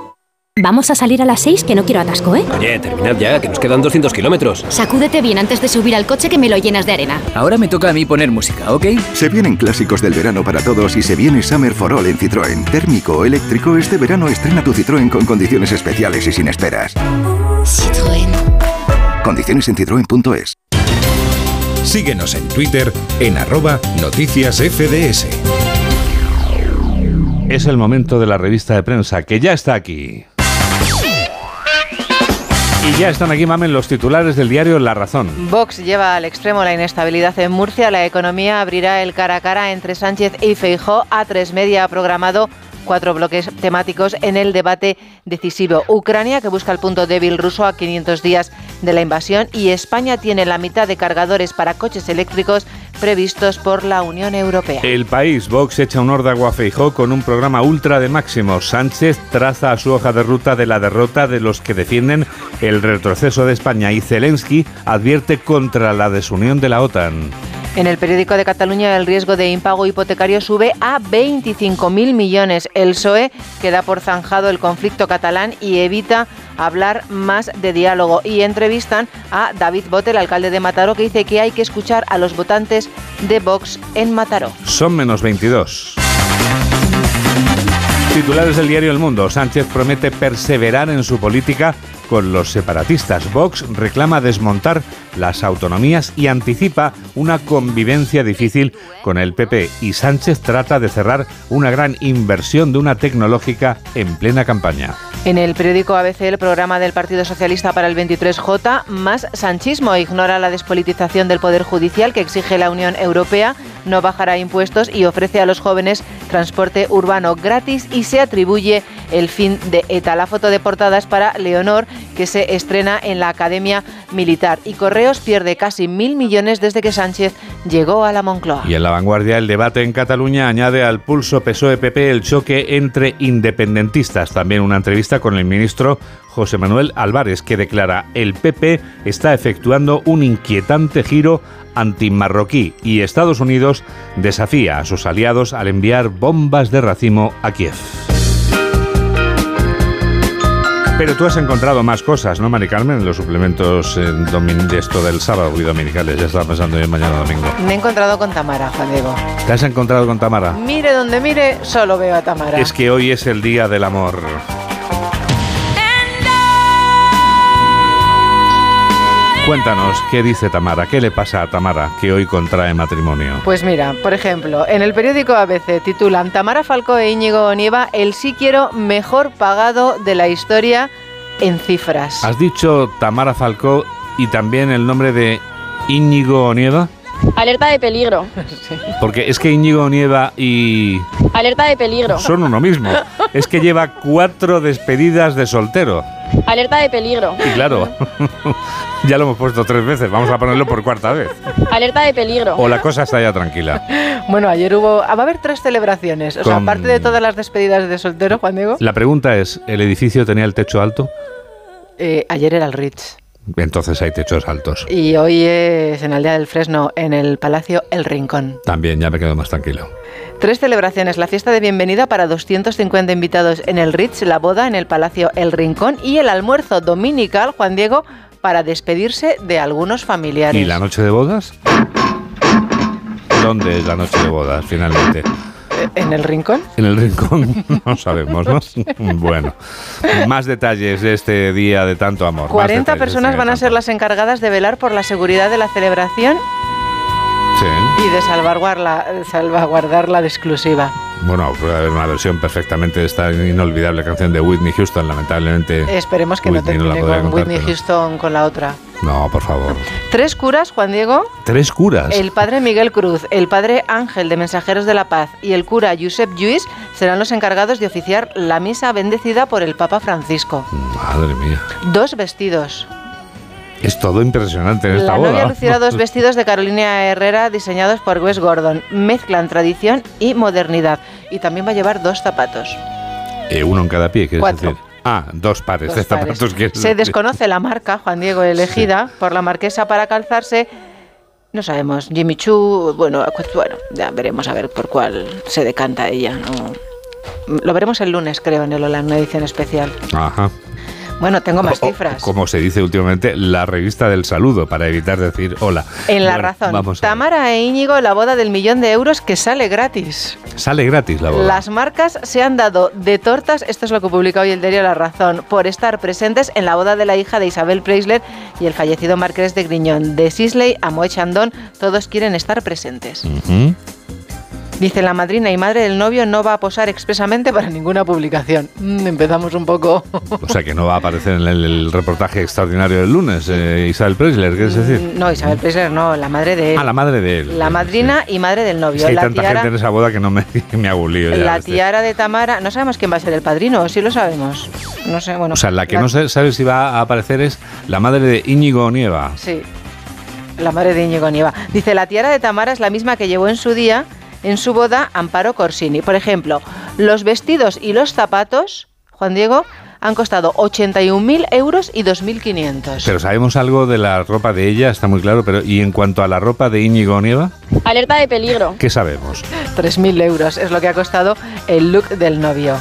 Vamos a salir a las 6 que no quiero atasco, ¿eh? Oye, terminad ya, que nos quedan 200 kilómetros. Sacúdete bien antes de subir al coche que me lo llenas de arena. Ahora me toca a mí poner música, ¿ok? Se vienen clásicos del verano para todos y se viene Summer for All en Citroën. Térmico o eléctrico, este verano estrena tu Citroën con condiciones especiales y sin esperas. Citroën. Condiciones en citroen.es. Síguenos en Twitter en arroba noticias FDS. Es el momento de la revista de prensa, que ya está aquí. Y ya están aquí, mamen, los titulares del diario La Razón. Vox lleva al extremo la inestabilidad en Murcia. La economía abrirá el cara a cara entre Sánchez y Feijó. A3 Media ha programado cuatro bloques temáticos en el debate decisivo. Ucrania, que busca el punto débil ruso a 500 días de la invasión, y España tiene la mitad de cargadores para coches eléctricos previstos por la Unión Europea. El país, Vox echa un órdago a Feijó con un programa ultra de máximos. Sánchez traza su hoja de ruta de la derrota de los que defienden el retroceso de España y Zelensky advierte contra la desunión de la OTAN. En el periódico de Cataluña el riesgo de impago hipotecario sube a 25.000 millones. El PSOE queda por zanjado el conflicto catalán y evita hablar más de diálogo. Y entrevistan a David Bote, el alcalde de Mataró, que dice que hay que escuchar a los votantes de Vox en Mataró. Son menos 22. Titulares del diario El Mundo. Sánchez promete perseverar en su política con los separatistas. Vox reclama desmontar las autonomías y anticipa una convivencia difícil con el PP. Y Sánchez trata de cerrar una gran inversión de una tecnológica en plena campaña. En el periódico ABC, el programa del Partido Socialista para el 23J, más sanchismo, ignora la despolitización del Poder Judicial que exige la Unión Europea, no bajará impuestos y ofrece a los jóvenes transporte urbano gratis y se atribuye el fin de ETA. La foto de portada es para Leonor, que se estrena en la Academia Militar. Y Pierde casi mil millones desde que Sánchez llegó a la Moncloa. Y en la vanguardia, el debate en Cataluña añade al pulso PSOE-PP el choque entre independentistas. También una entrevista con el ministro José Manuel Álvarez, que declara el PP está efectuando un inquietante giro antimarroquí y Estados Unidos desafía a sus aliados al enviar bombas de racimo a Kiev. Pero tú has encontrado más cosas, ¿no, Mari Carmen? En los suplementos eh, de esto del sábado y dominicales. Ya estaba pensando yo mañana domingo. Me he encontrado con Tamara, Juan Diego. ¿Te has encontrado con Tamara? Mire donde mire, solo veo a Tamara. Es que hoy es el día del amor. Cuéntanos, ¿qué dice Tamara? ¿Qué le pasa a Tamara que hoy contrae matrimonio? Pues mira, por ejemplo, en el periódico ABC titulan Tamara Falcó e Íñigo Onieva, el sí quiero mejor pagado de la historia en cifras. ¿Has dicho Tamara Falcó y también el nombre de Íñigo Onieva? Alerta de peligro. Porque es que Íñigo Onieva y Alerta de peligro. son uno mismo. Es que lleva cuatro despedidas de soltero. Alerta de peligro. Y claro, [LAUGHS] ya lo hemos puesto tres veces, vamos a ponerlo por cuarta vez. Alerta de peligro. O la cosa está ya tranquila. Bueno, ayer hubo. ah, Va a haber tres celebraciones. O sea, aparte de todas las despedidas de soltero, Juan Diego, La pregunta es, ¿el edificio tenía el techo alto? eh, ayer era el Ritz. Entonces hay techos altos. Y hoy es en Aldea del Fresno, en el Palacio El Rincón. También, ya me quedo más tranquilo. Tres celebraciones, la fiesta de bienvenida para 250 invitados en el Ritz, la boda en el Palacio El Rincón y el almuerzo dominical, Juan Diego, para despedirse de algunos familiares. ¿Y la noche de bodas? ¿Dónde es la noche de bodas finalmente? ¿En el Rincón? En el rincón, [LAUGHS] no sabemos, ¿no? [LAUGHS] Bueno, más detalles de este día de tanto amor. más 40 detalles de este personas van a ser las encargadas de velar por la seguridad de la celebración Sí. y de salvaguardarla, salvaguardarla de exclusiva. Bueno, puede haber una versión perfectamente de esta inolvidable canción de Whitney Houston, lamentablemente. Esperemos que Whitney no termine podría con contar, Whitney Houston con la otra. No, por favor. Tres curas, Juan Diego, Tres curas. el padre Miguel Cruz, el padre Ángel de Mensajeros de la Paz y el cura Josep Lluís serán los encargados de oficiar la misa bendecida por el Papa Francisco. Madre mía. Dos vestidos. Es todo impresionante en esta La boda. novia lucirá dos vestidos de Carolina Herrera diseñados por Wes Gordon. Mezclan tradición y modernidad. Y también va a llevar dos zapatos. Eh, uno en cada pie, ¿quieres Cuatro. decir? Ah, dos pares Dos de pares. zapatos. ¿quieres Se desconoce la marca, Juan Diego, elegida por la marquesa para calzarse. No sabemos, Jimmy Choo, bueno, bueno, ya veremos a ver por cuál se decanta ella. ¿no? Lo veremos el lunes, creo, en el una edición especial. Ajá. Bueno, tengo más O- cifras. como se dice últimamente, la revista del saludo, para evitar decir hola. En la Bueno, razón, Vamos. Tamara e Íñigo, la boda del millón de euros que sale gratis. Sale gratis la boda. Las marcas se han dado de tortas, esto es lo que publica hoy el diario La Razón, por estar presentes en la boda de la hija de Isabel Preisler y el fallecido marqués de Griñón. De Sisley a Moe Chandon, todos quieren estar presentes. Dice la madrina y madre del novio no va a posar expresamente para ninguna publicación. Mm, empezamos un poco... O sea que no va a aparecer en el, el reportaje extraordinario del lunes, eh, Isabel Preisler, ¿quieres decir? No, Isabel Preisler no, la madre de él. Ah, la madre de él. La madrina y madre del Es novio. que hay la tanta tiara, gente en esa boda que no me, [LAUGHS] me hago un lío ya. la este. tiara de Tamara, no sabemos quién va a ser el padrino, sí lo sabemos. No sé, bueno. O sea, la que no se sabe si va a aparecer es la madre de Íñigo Nieva. Sí, la madre de Íñigo Nieva. Dice, la tiara de Tamara es la misma que llevó en su día, en su boda, Amparo Corsini. Por ejemplo, los vestidos y los zapatos, Juan Diego, han costado 81.000 euros y 2.500. Pero sabemos algo de la ropa de ella, está muy claro, pero ¿y en cuanto a la ropa de Íñigo Nieva? Alerta de peligro. ¿Qué sabemos? 3.000 euros es lo que ha costado el look del novio.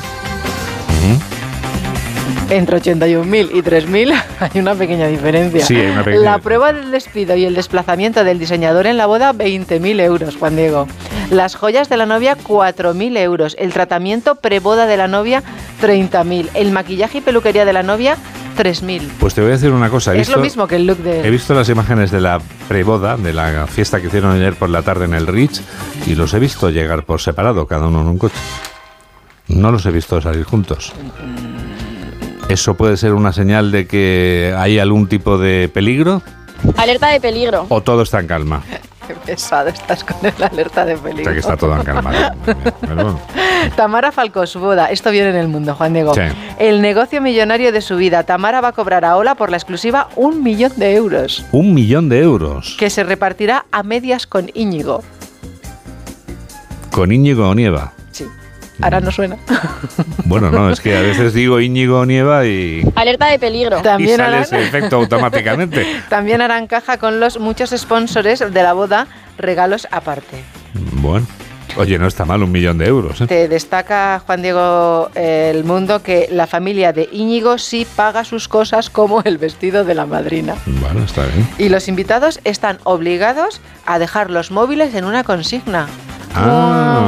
Entre 81.000 y 3.000 [LAUGHS] hay una pequeña diferencia. Sí, hay una pequeña La diferencia. prueba del despido y el desplazamiento del diseñador en la boda, 20.000 euros, Juan Diego. Las joyas de la novia, 4.000 euros. El tratamiento preboda de la novia, 30.000. El maquillaje y peluquería de la novia, 3.000. Pues te voy a decir una cosa. he Es lo mismo que el look de... He visto las imágenes de la preboda, de la fiesta que hicieron ayer por la tarde en el Ritz, y los he visto llegar por separado, cada uno en un coche. No los he visto salir juntos. ¿Eso puede ser una señal de que hay algún tipo de peligro Alerta de peligro. o todo está en calma? Qué pesado estás con el alerta de O peligro. sea que está todo en calma. [LAUGHS] Bueno. Tamara falcó su boda. Esto viene en el mundo, Juan Diego. Sí. El negocio millonario de su vida. Tamara va a cobrar a Ola por la exclusiva un millón de euros. Un millón de euros. Que se repartirá a medias con Íñigo. Con Íñigo Onieva. Ahora no suena. [LAUGHS] Bueno, no, es que a veces digo Íñigo Onieva y, Alerta de peligro. y También sale harán, ese efecto automáticamente. [LAUGHS] también harán caja con los muchos sponsors de la boda, regalos aparte. Bueno, oye, no está mal un millón de euros. ¿eh? Te destaca Juan Diego eh, el mundo que la familia de Íñigo sí paga sus cosas como el vestido de la madrina. Bueno, está bien. Y los invitados están obligados a dejar los móviles en una consigna. Ah.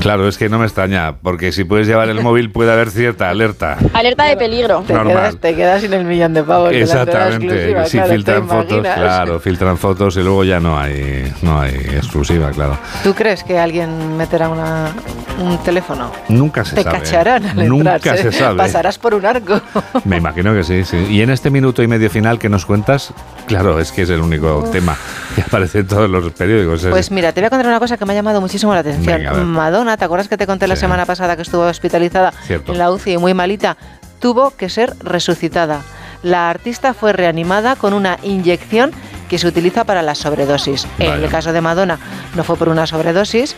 Claro, es que no me extraña, porque si puedes llevar el móvil puede haber cierta alerta. Alerta de peligro. Te Normal. quedas, te quedas sin el millón de pavos. delante de la Exactamente, si claro, ¿te filtran fotos, claro, filtran fotos y luego ya no hay, no hay exclusiva, claro. ¿Tú crees que alguien meterá una, un teléfono? Nunca se Te sabe. cacharán al Nunca entrar, se ¿eh? sabe. Pasarás por un arco. Me imagino que sí, sí. Y en este minuto y medio final que nos cuentas, claro, es que es el único Uf. tema que aparece en todos los periódicos. es- Pues mira, te voy a contar una cosa que me ha llamado muchísimo la atención. Venga. Madonna, ¿te acuerdas que te conté la semana pasada que estuvo hospitalizada Cierto. en la UCI y muy malita? Tuvo que ser resucitada. La artista fue reanimada con una inyección que se utiliza para la sobredosis. En el caso de Madonna no fue por una sobredosis,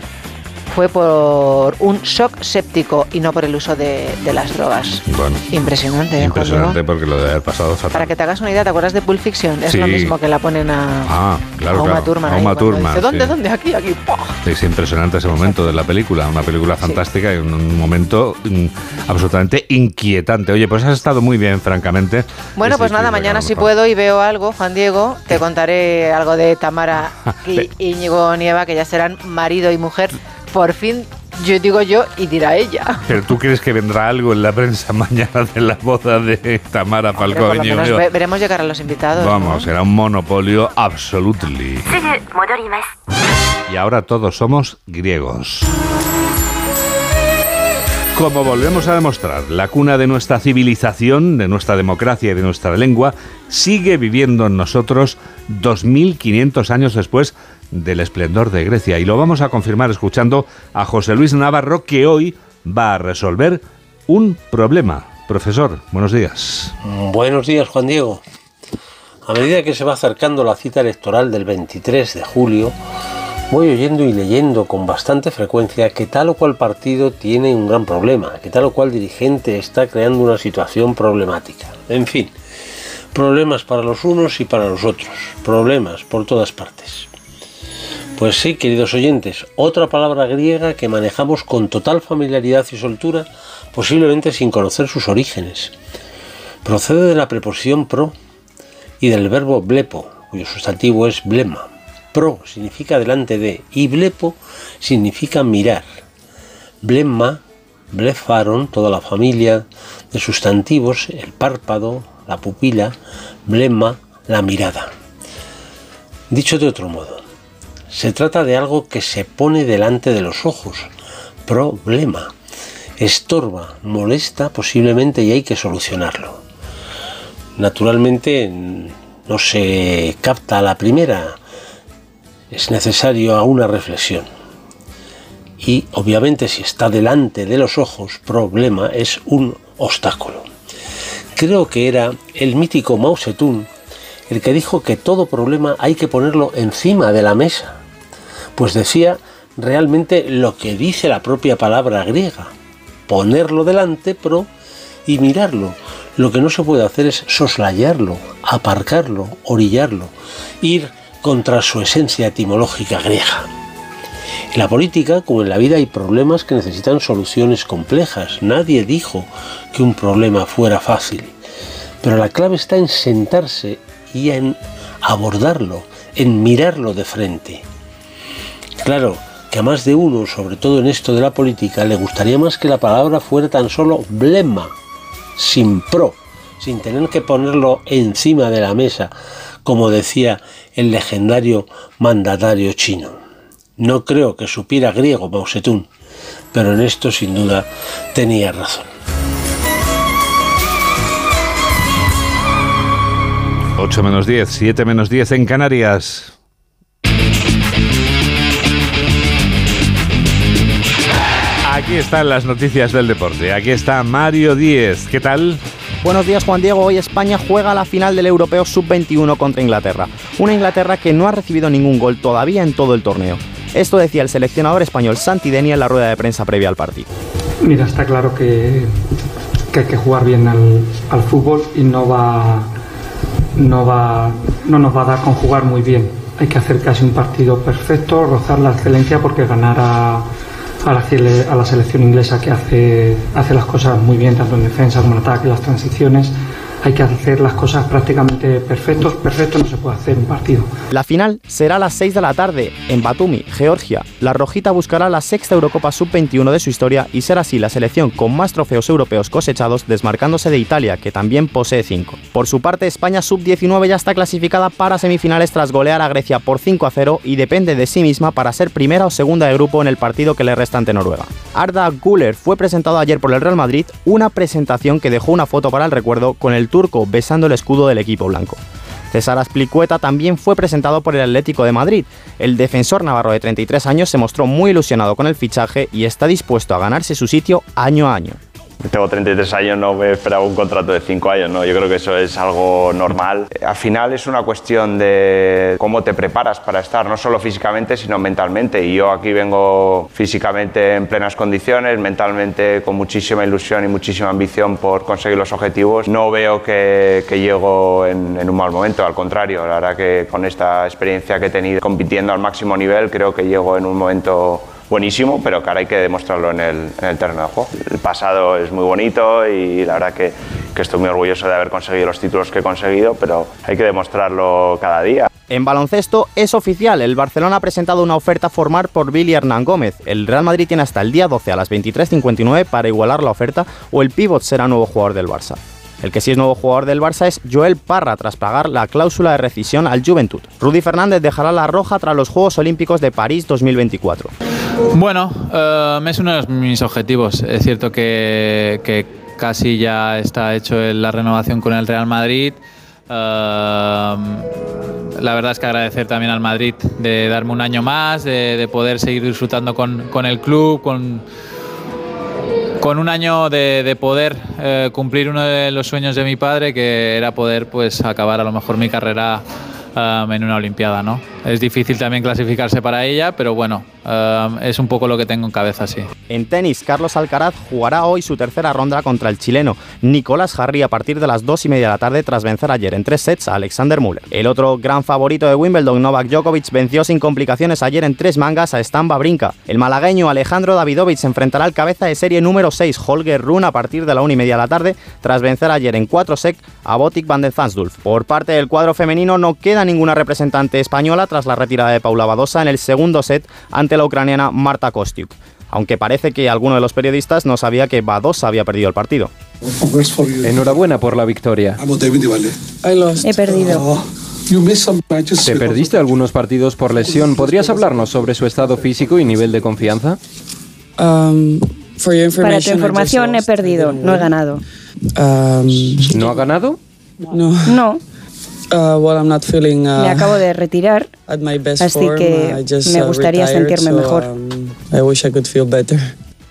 fue por un shock séptico y no por el uso de, de las drogas. Bueno, Impresionante, ¿eh, impresionante porque lo debe haber pasado fatal. Para que te hagas una idea, ¿te acuerdas de Pulp Fiction? Es lo mismo que la ponen a, Ah, claro, a Uma claro. Thurman. A ahí Uma cuando Thurman, dice, ¿Dónde, sí. dónde? Aquí, aquí. Es impresionante ese momento de la película, una película fantástica y un, momento mm, absolutamente inquietante. Oye, pues has estado muy bien, francamente. Bueno, pues nada, mañana si puedo y veo algo, Juan Diego, te contaré algo de Tamara [LAUGHS] y Íñigo Nieva, que ya serán marido y mujer. Por fin, yo digo yo y dirá ella. Pero tú crees que vendrá algo en la prensa [LAUGHS] mañana de la boda de Tamara Falcón ve- veremos llegar a los invitados. ¿no? Vamos, será un monopolio absolutely. Y ahora todos somos griegos. Como volvemos a demostrar, la cuna de nuestra civilización, de nuestra democracia y de nuestra lengua sigue viviendo en nosotros 2500 años después del esplendor de Grecia. Y lo vamos a confirmar escuchando a José Luis Navarro, que hoy va a resolver un problema. Profesor, buenos días. Buenos días, Juan Diego. A medida que se va acercando la cita electoral del 23 de julio, voy oyendo y leyendo con bastante frecuencia que tal o cual partido tiene un gran problema, que tal o cual dirigente está creando una situación problemática. En fin, problemas para los unos y para los otros, problemas por todas partes. Pues sí, queridos oyentes, otra palabra griega que manejamos con total familiaridad y soltura, posiblemente sin conocer sus orígenes. Procede de la preposición pro y del verbo blepo, cuyo sustantivo es blema. Pro significa delante de y blepo significa mirar. Blemma, blefaron, toda la familia de sustantivos, el párpado, la pupila, blemma, la mirada. Dicho de otro modo, se trata de algo que se pone delante de los ojos, problema, estorba, molesta posiblemente y hay que solucionarlo. Naturalmente no se capta a la primera, es necesario a una reflexión. Y obviamente si está delante de los ojos, problema es un obstáculo. Creo que era el mítico Mao Zedong el que dijo que todo problema hay que ponerlo encima de la mesa, pues decía realmente lo que dice la propia palabra griega, ponerlo delante pro y mirarlo. Lo que no se puede hacer es soslayarlo, aparcarlo, orillarlo, ir contra su esencia etimológica griega. En la política, como en la vida, hay problemas que necesitan soluciones complejas. Nadie dijo que un problema fuera fácil. Pero la clave está en sentarse y en abordarlo, en mirarlo de frente. Claro que a más de uno, sobre todo en esto de la política, le gustaría más que la palabra fuera tan solo blema, sin pro, sin tener que ponerlo encima de la mesa, como decía el legendario mandatario chino. No creo que supiera griego Mao Zedong, pero en esto sin duda tenía razón. 8 menos 10, 7 menos 10 en Canarias. Aquí están las noticias del deporte. Aquí está Mario Díez. ¿Qué tal? Buenos días Juan Diego, hoy España juega la final del Europeo Sub-21 contra Inglaterra, una Inglaterra que no ha recibido ningún gol todavía en todo el torneo. Esto decía el seleccionador español Santi Deni en la rueda de prensa previa al partido. Mira, está claro que, que hay que jugar bien al, al fútbol y no va, no, va, no nos va a dar con jugar muy bien. Hay que hacer casi un partido perfecto, rozar la excelencia porque ganar a, a la, a la selección inglesa que hace, hace las cosas muy bien, tanto en defensa como en ataque, las transiciones. Hay que hacer las cosas prácticamente perfectos. Perfecto no se puede hacer un partido. La final será a las 6 de la tarde en Batumi, Georgia. La Rojita buscará la sexta Eurocopa Sub-21 de su historia y será así la selección con más trofeos europeos cosechados, desmarcándose de Italia, que también posee 5. Por su parte, España Sub-19 ya está clasificada para semifinales tras golear a Grecia por 5 a 0 y depende de sí misma para ser primera o segunda de grupo en el partido que le resta ante Noruega. Arda Güler fue presentado ayer por el Real Madrid, una presentación que dejó una foto para el recuerdo con el turco besando el escudo del equipo blanco. César Asplicueta también fue presentado por el Atlético de Madrid. El defensor navarro de 33 años se mostró muy ilusionado con el fichaje y está dispuesto a ganarse su sitio año a año. Tengo 33 años, no me esperaba un contrato de 5 años, ¿no? Yo creo que eso es algo normal. Al final es una cuestión de cómo te preparas para estar, no solo físicamente, sino mentalmente. Y yo aquí vengo físicamente en plenas condiciones, mentalmente con muchísima ilusión y muchísima ambición por conseguir los objetivos. No veo que, que llego en, en un mal momento, al contrario. La verdad que con esta experiencia que he tenido compitiendo al máximo nivel, creo que llego en un momento buenísimo, pero que ahora hay que demostrarlo en el, en el terreno de juego. El pasado es muy bonito y la verdad que, estoy muy orgulloso de haber conseguido los títulos que he conseguido, pero hay que demostrarlo cada día. En baloncesto es oficial, el Barcelona ha presentado una oferta a formar por Billy Hernán Gómez. El Real Madrid tiene hasta el día 12 a las 23.59 para igualar la oferta o el pívot será nuevo jugador del Barça. El que sí es nuevo jugador del Barça es Joel Parra tras pagar la cláusula de rescisión al Juventud. Rudy Fernández dejará la roja tras los Juegos Olímpicos de París 2024. Bueno, eh, es uno de mis objetivos. Es cierto que, casi ya está hecho la renovación con el Real Madrid. Eh, la verdad es que agradecer también al Madrid de darme un año más, de, de poder seguir disfrutando con, con el club, con, con un año de, de poder eh, cumplir uno de los sueños de mi padre, que era poder pues acabar a lo mejor mi carrera um, en una Olimpiada, ¿no? Es difícil también clasificarse para ella, pero bueno, um, es un poco lo que tengo en cabeza, sí. En tenis, Carlos Alcaraz jugará hoy su tercera ronda contra el chileno Nicolás Jarry a partir de las 2 y media de la tarde tras vencer ayer en tres sets a Alexander Müller. El otro gran favorito de Wimbledon, Novak Djokovic, venció sin complicaciones ayer en tres mangas a Stan Brinca. El malagueño Alejandro Davidovich se enfrentará al cabeza de serie número 6, Holger Rune, a partir de la 1 y media de la tarde tras vencer ayer en 4 sec a Botic van der Zansdulf. Por parte del cuadro femenino no queda ninguna representante española tras la retirada de Paula Badosa en el segundo set ante la ucraniana Marta Kostiuk aunque parece que alguno de los periodistas no sabía que Badosa había perdido el partido. Enhorabuena por la victoria. He perdido. ¿Te perdiste algunos partidos por lesión? ¿Podrías hablarnos sobre su estado físico y nivel de confianza? Para tu información, he perdido, no he ganado. ¿No ha ganado? No. Me acabo de retirar, así que me gustaría sentirme mejor.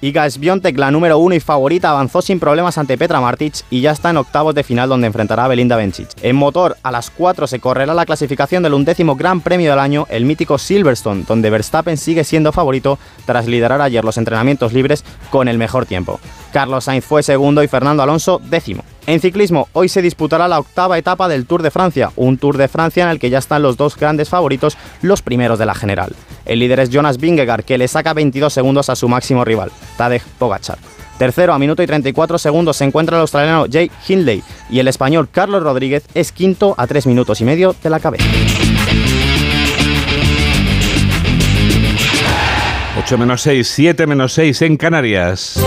Iga Swiatek, la número uno y favorita, avanzó sin problemas ante Petra Martic y ya está en octavos de final donde enfrentará a Belinda Bencic. En motor, a las 4 se correrá la clasificación del undécimo Gran Premio del año, el mítico Silverstone, donde Verstappen sigue siendo favorito tras liderar ayer los entrenamientos libres con el mejor tiempo. Carlos Sainz fue segundo y Fernando Alonso décimo. En ciclismo, hoy se disputará la octava etapa del Tour de Francia, un Tour de Francia en el que ya están los dos grandes favoritos, los primeros de la general. El líder es Jonas Vingegaard, que le saca 22 segundos a su máximo rival, Tadej Pogacar. Tercero, a minuto y 34 segundos, se encuentra el australiano Jay Hindley y el español Carlos Rodríguez es quinto a 3 minutos y medio de la cabeza. 8 menos 6, 7 menos 6 en Canarias.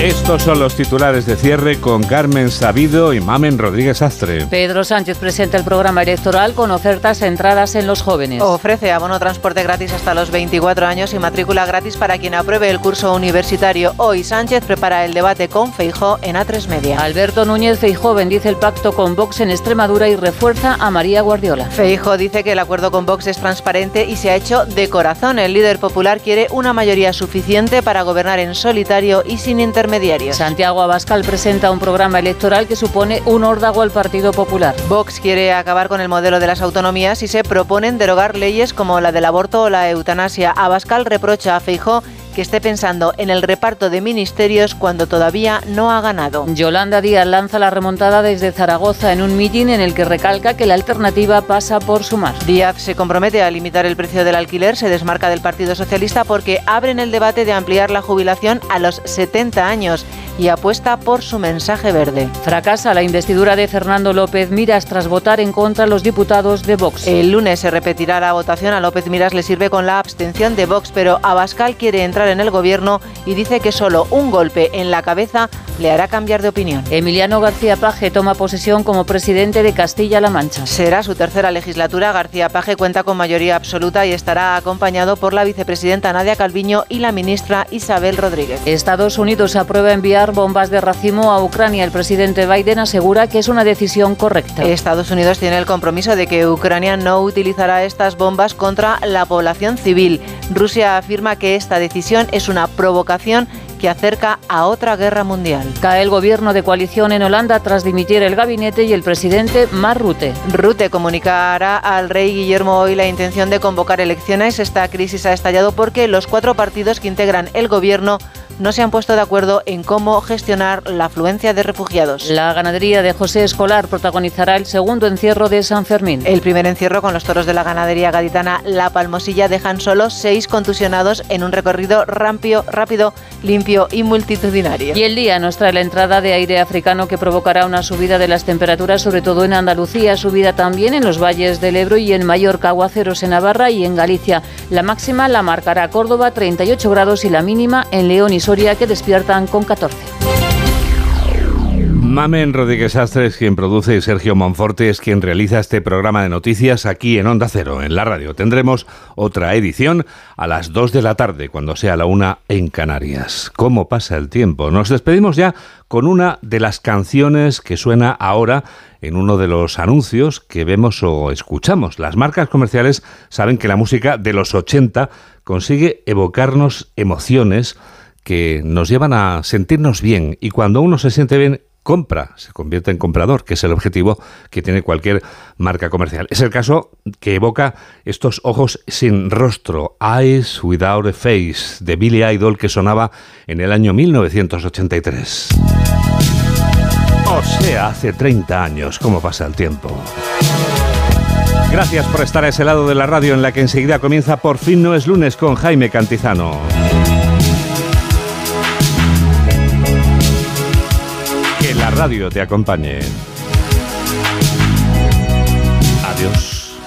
Estos son los titulares de cierre con Carmen Sabido y Mamen Rodríguez Astre. Pedro Sánchez presenta el programa electoral con ofertas centradas en los jóvenes. Ofrece abono transporte gratis hasta los 24 años y matrícula gratis para quien apruebe el curso universitario. Hoy Sánchez prepara el debate con Feijó en A3 Media. Alberto Núñez Feijó bendice el pacto con Vox en Extremadura y refuerza a María Guardiola. Feijó dice que el acuerdo con Vox es transparente y se ha hecho de corazón. El líder popular quiere una mayoría suficiente para gobernar en solitario y sin intermediarios Santiago Abascal presenta un programa electoral que supone un órdago al Partido Popular. Vox quiere acabar con el modelo de las autonomías y se proponen derogar leyes como la del aborto o la eutanasia. Abascal reprocha a Feijó que esté pensando en el reparto de ministerios cuando todavía no ha ganado. Yolanda Díaz lanza la remontada desde Zaragoza en un mitin en el que recalca que la alternativa pasa por sumar. Díaz se compromete a limitar el precio del alquiler, se desmarca del Partido Socialista porque abren el debate de ampliar la jubilación a los 70 años y apuesta por su mensaje verde. Fracasa la investidura de Fernando López Miras tras votar en contra los diputados de Vox. El lunes se repetirá la votación. A López Miras le sirve con la abstención de Vox, pero Abascal quiere entrar en el gobierno y dice que solo un golpe en la cabeza le hará cambiar de opinión. Emiliano García Paje toma posesión como presidente de Castilla-La Mancha. Será su tercera legislatura. García Paje cuenta con mayoría absoluta y estará acompañado por la vicepresidenta Nadia Calviño y la ministra Isabel Rodríguez. Estados Unidos aprueba enviar bombas de racimo a Ucrania. El presidente Biden asegura que es una decisión correcta. Estados Unidos tiene el compromiso de que Ucrania no utilizará estas bombas contra la población civil. Rusia afirma que esta decisión es una provocación que acerca a otra guerra mundial. Cae el gobierno de coalición en Holanda tras dimitir el gabinete y el presidente Mark Rutte. Rutte comunicará al rey Guillermo hoy la intención de convocar elecciones. Esta crisis ha estallado porque los cuatro partidos que integran el gobierno no se han puesto de acuerdo en cómo gestionar la afluencia de refugiados. La ganadería de José Escolar protagonizará el segundo encierro de San Fermín. El primer encierro con los toros de la ganadería gaditana La Palmosilla dejan solo seis contusionados en un recorrido rampio, rápido, limpio y multitudinario. Y el día nos trae la entrada de aire africano que provocará una subida de las temperaturas, sobre todo en Andalucía, subida también en los valles del Ebro y en Mallorca, aguaceros en Navarra y en Galicia. La máxima la marcará Córdoba 38 grados y la mínima en León y que despiertan con 14. Mamen Rodríguez Astre es quien produce y Sergio Monforte es quien realiza este programa de noticias aquí en Onda Cero, en la radio. Tendremos otra edición a las 2 de la tarde, cuando sea la una en Canarias. ¿Cómo pasa el tiempo? Nos despedimos ya con una de las canciones que suena ahora en uno de los anuncios que vemos o escuchamos. Las marcas comerciales saben que la música de los 80 consigue evocarnos emociones que nos llevan a sentirnos bien y cuando uno se siente bien compra, se convierte en comprador, que es el objetivo que tiene cualquier marca comercial. Es el caso que evoca estos ojos sin rostro, Eyes Without a Face, de Billy Idol, que sonaba en el año 1983. O sea, hace 30 años, ¿cómo pasa el tiempo? Gracias por estar a ese lado de la radio en la que enseguida comienza Por fin no es lunes con Jaime Cantizano. Radio te acompañe. Adiós.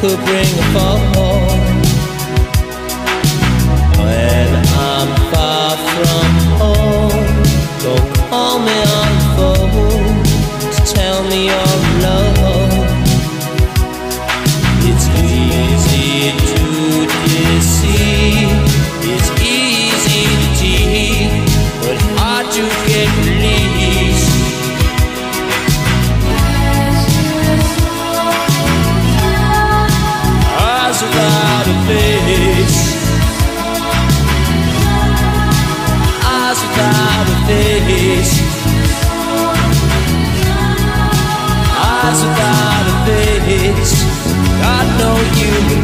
Could bring a.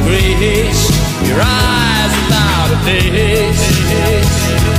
grace. Your eyes without a face.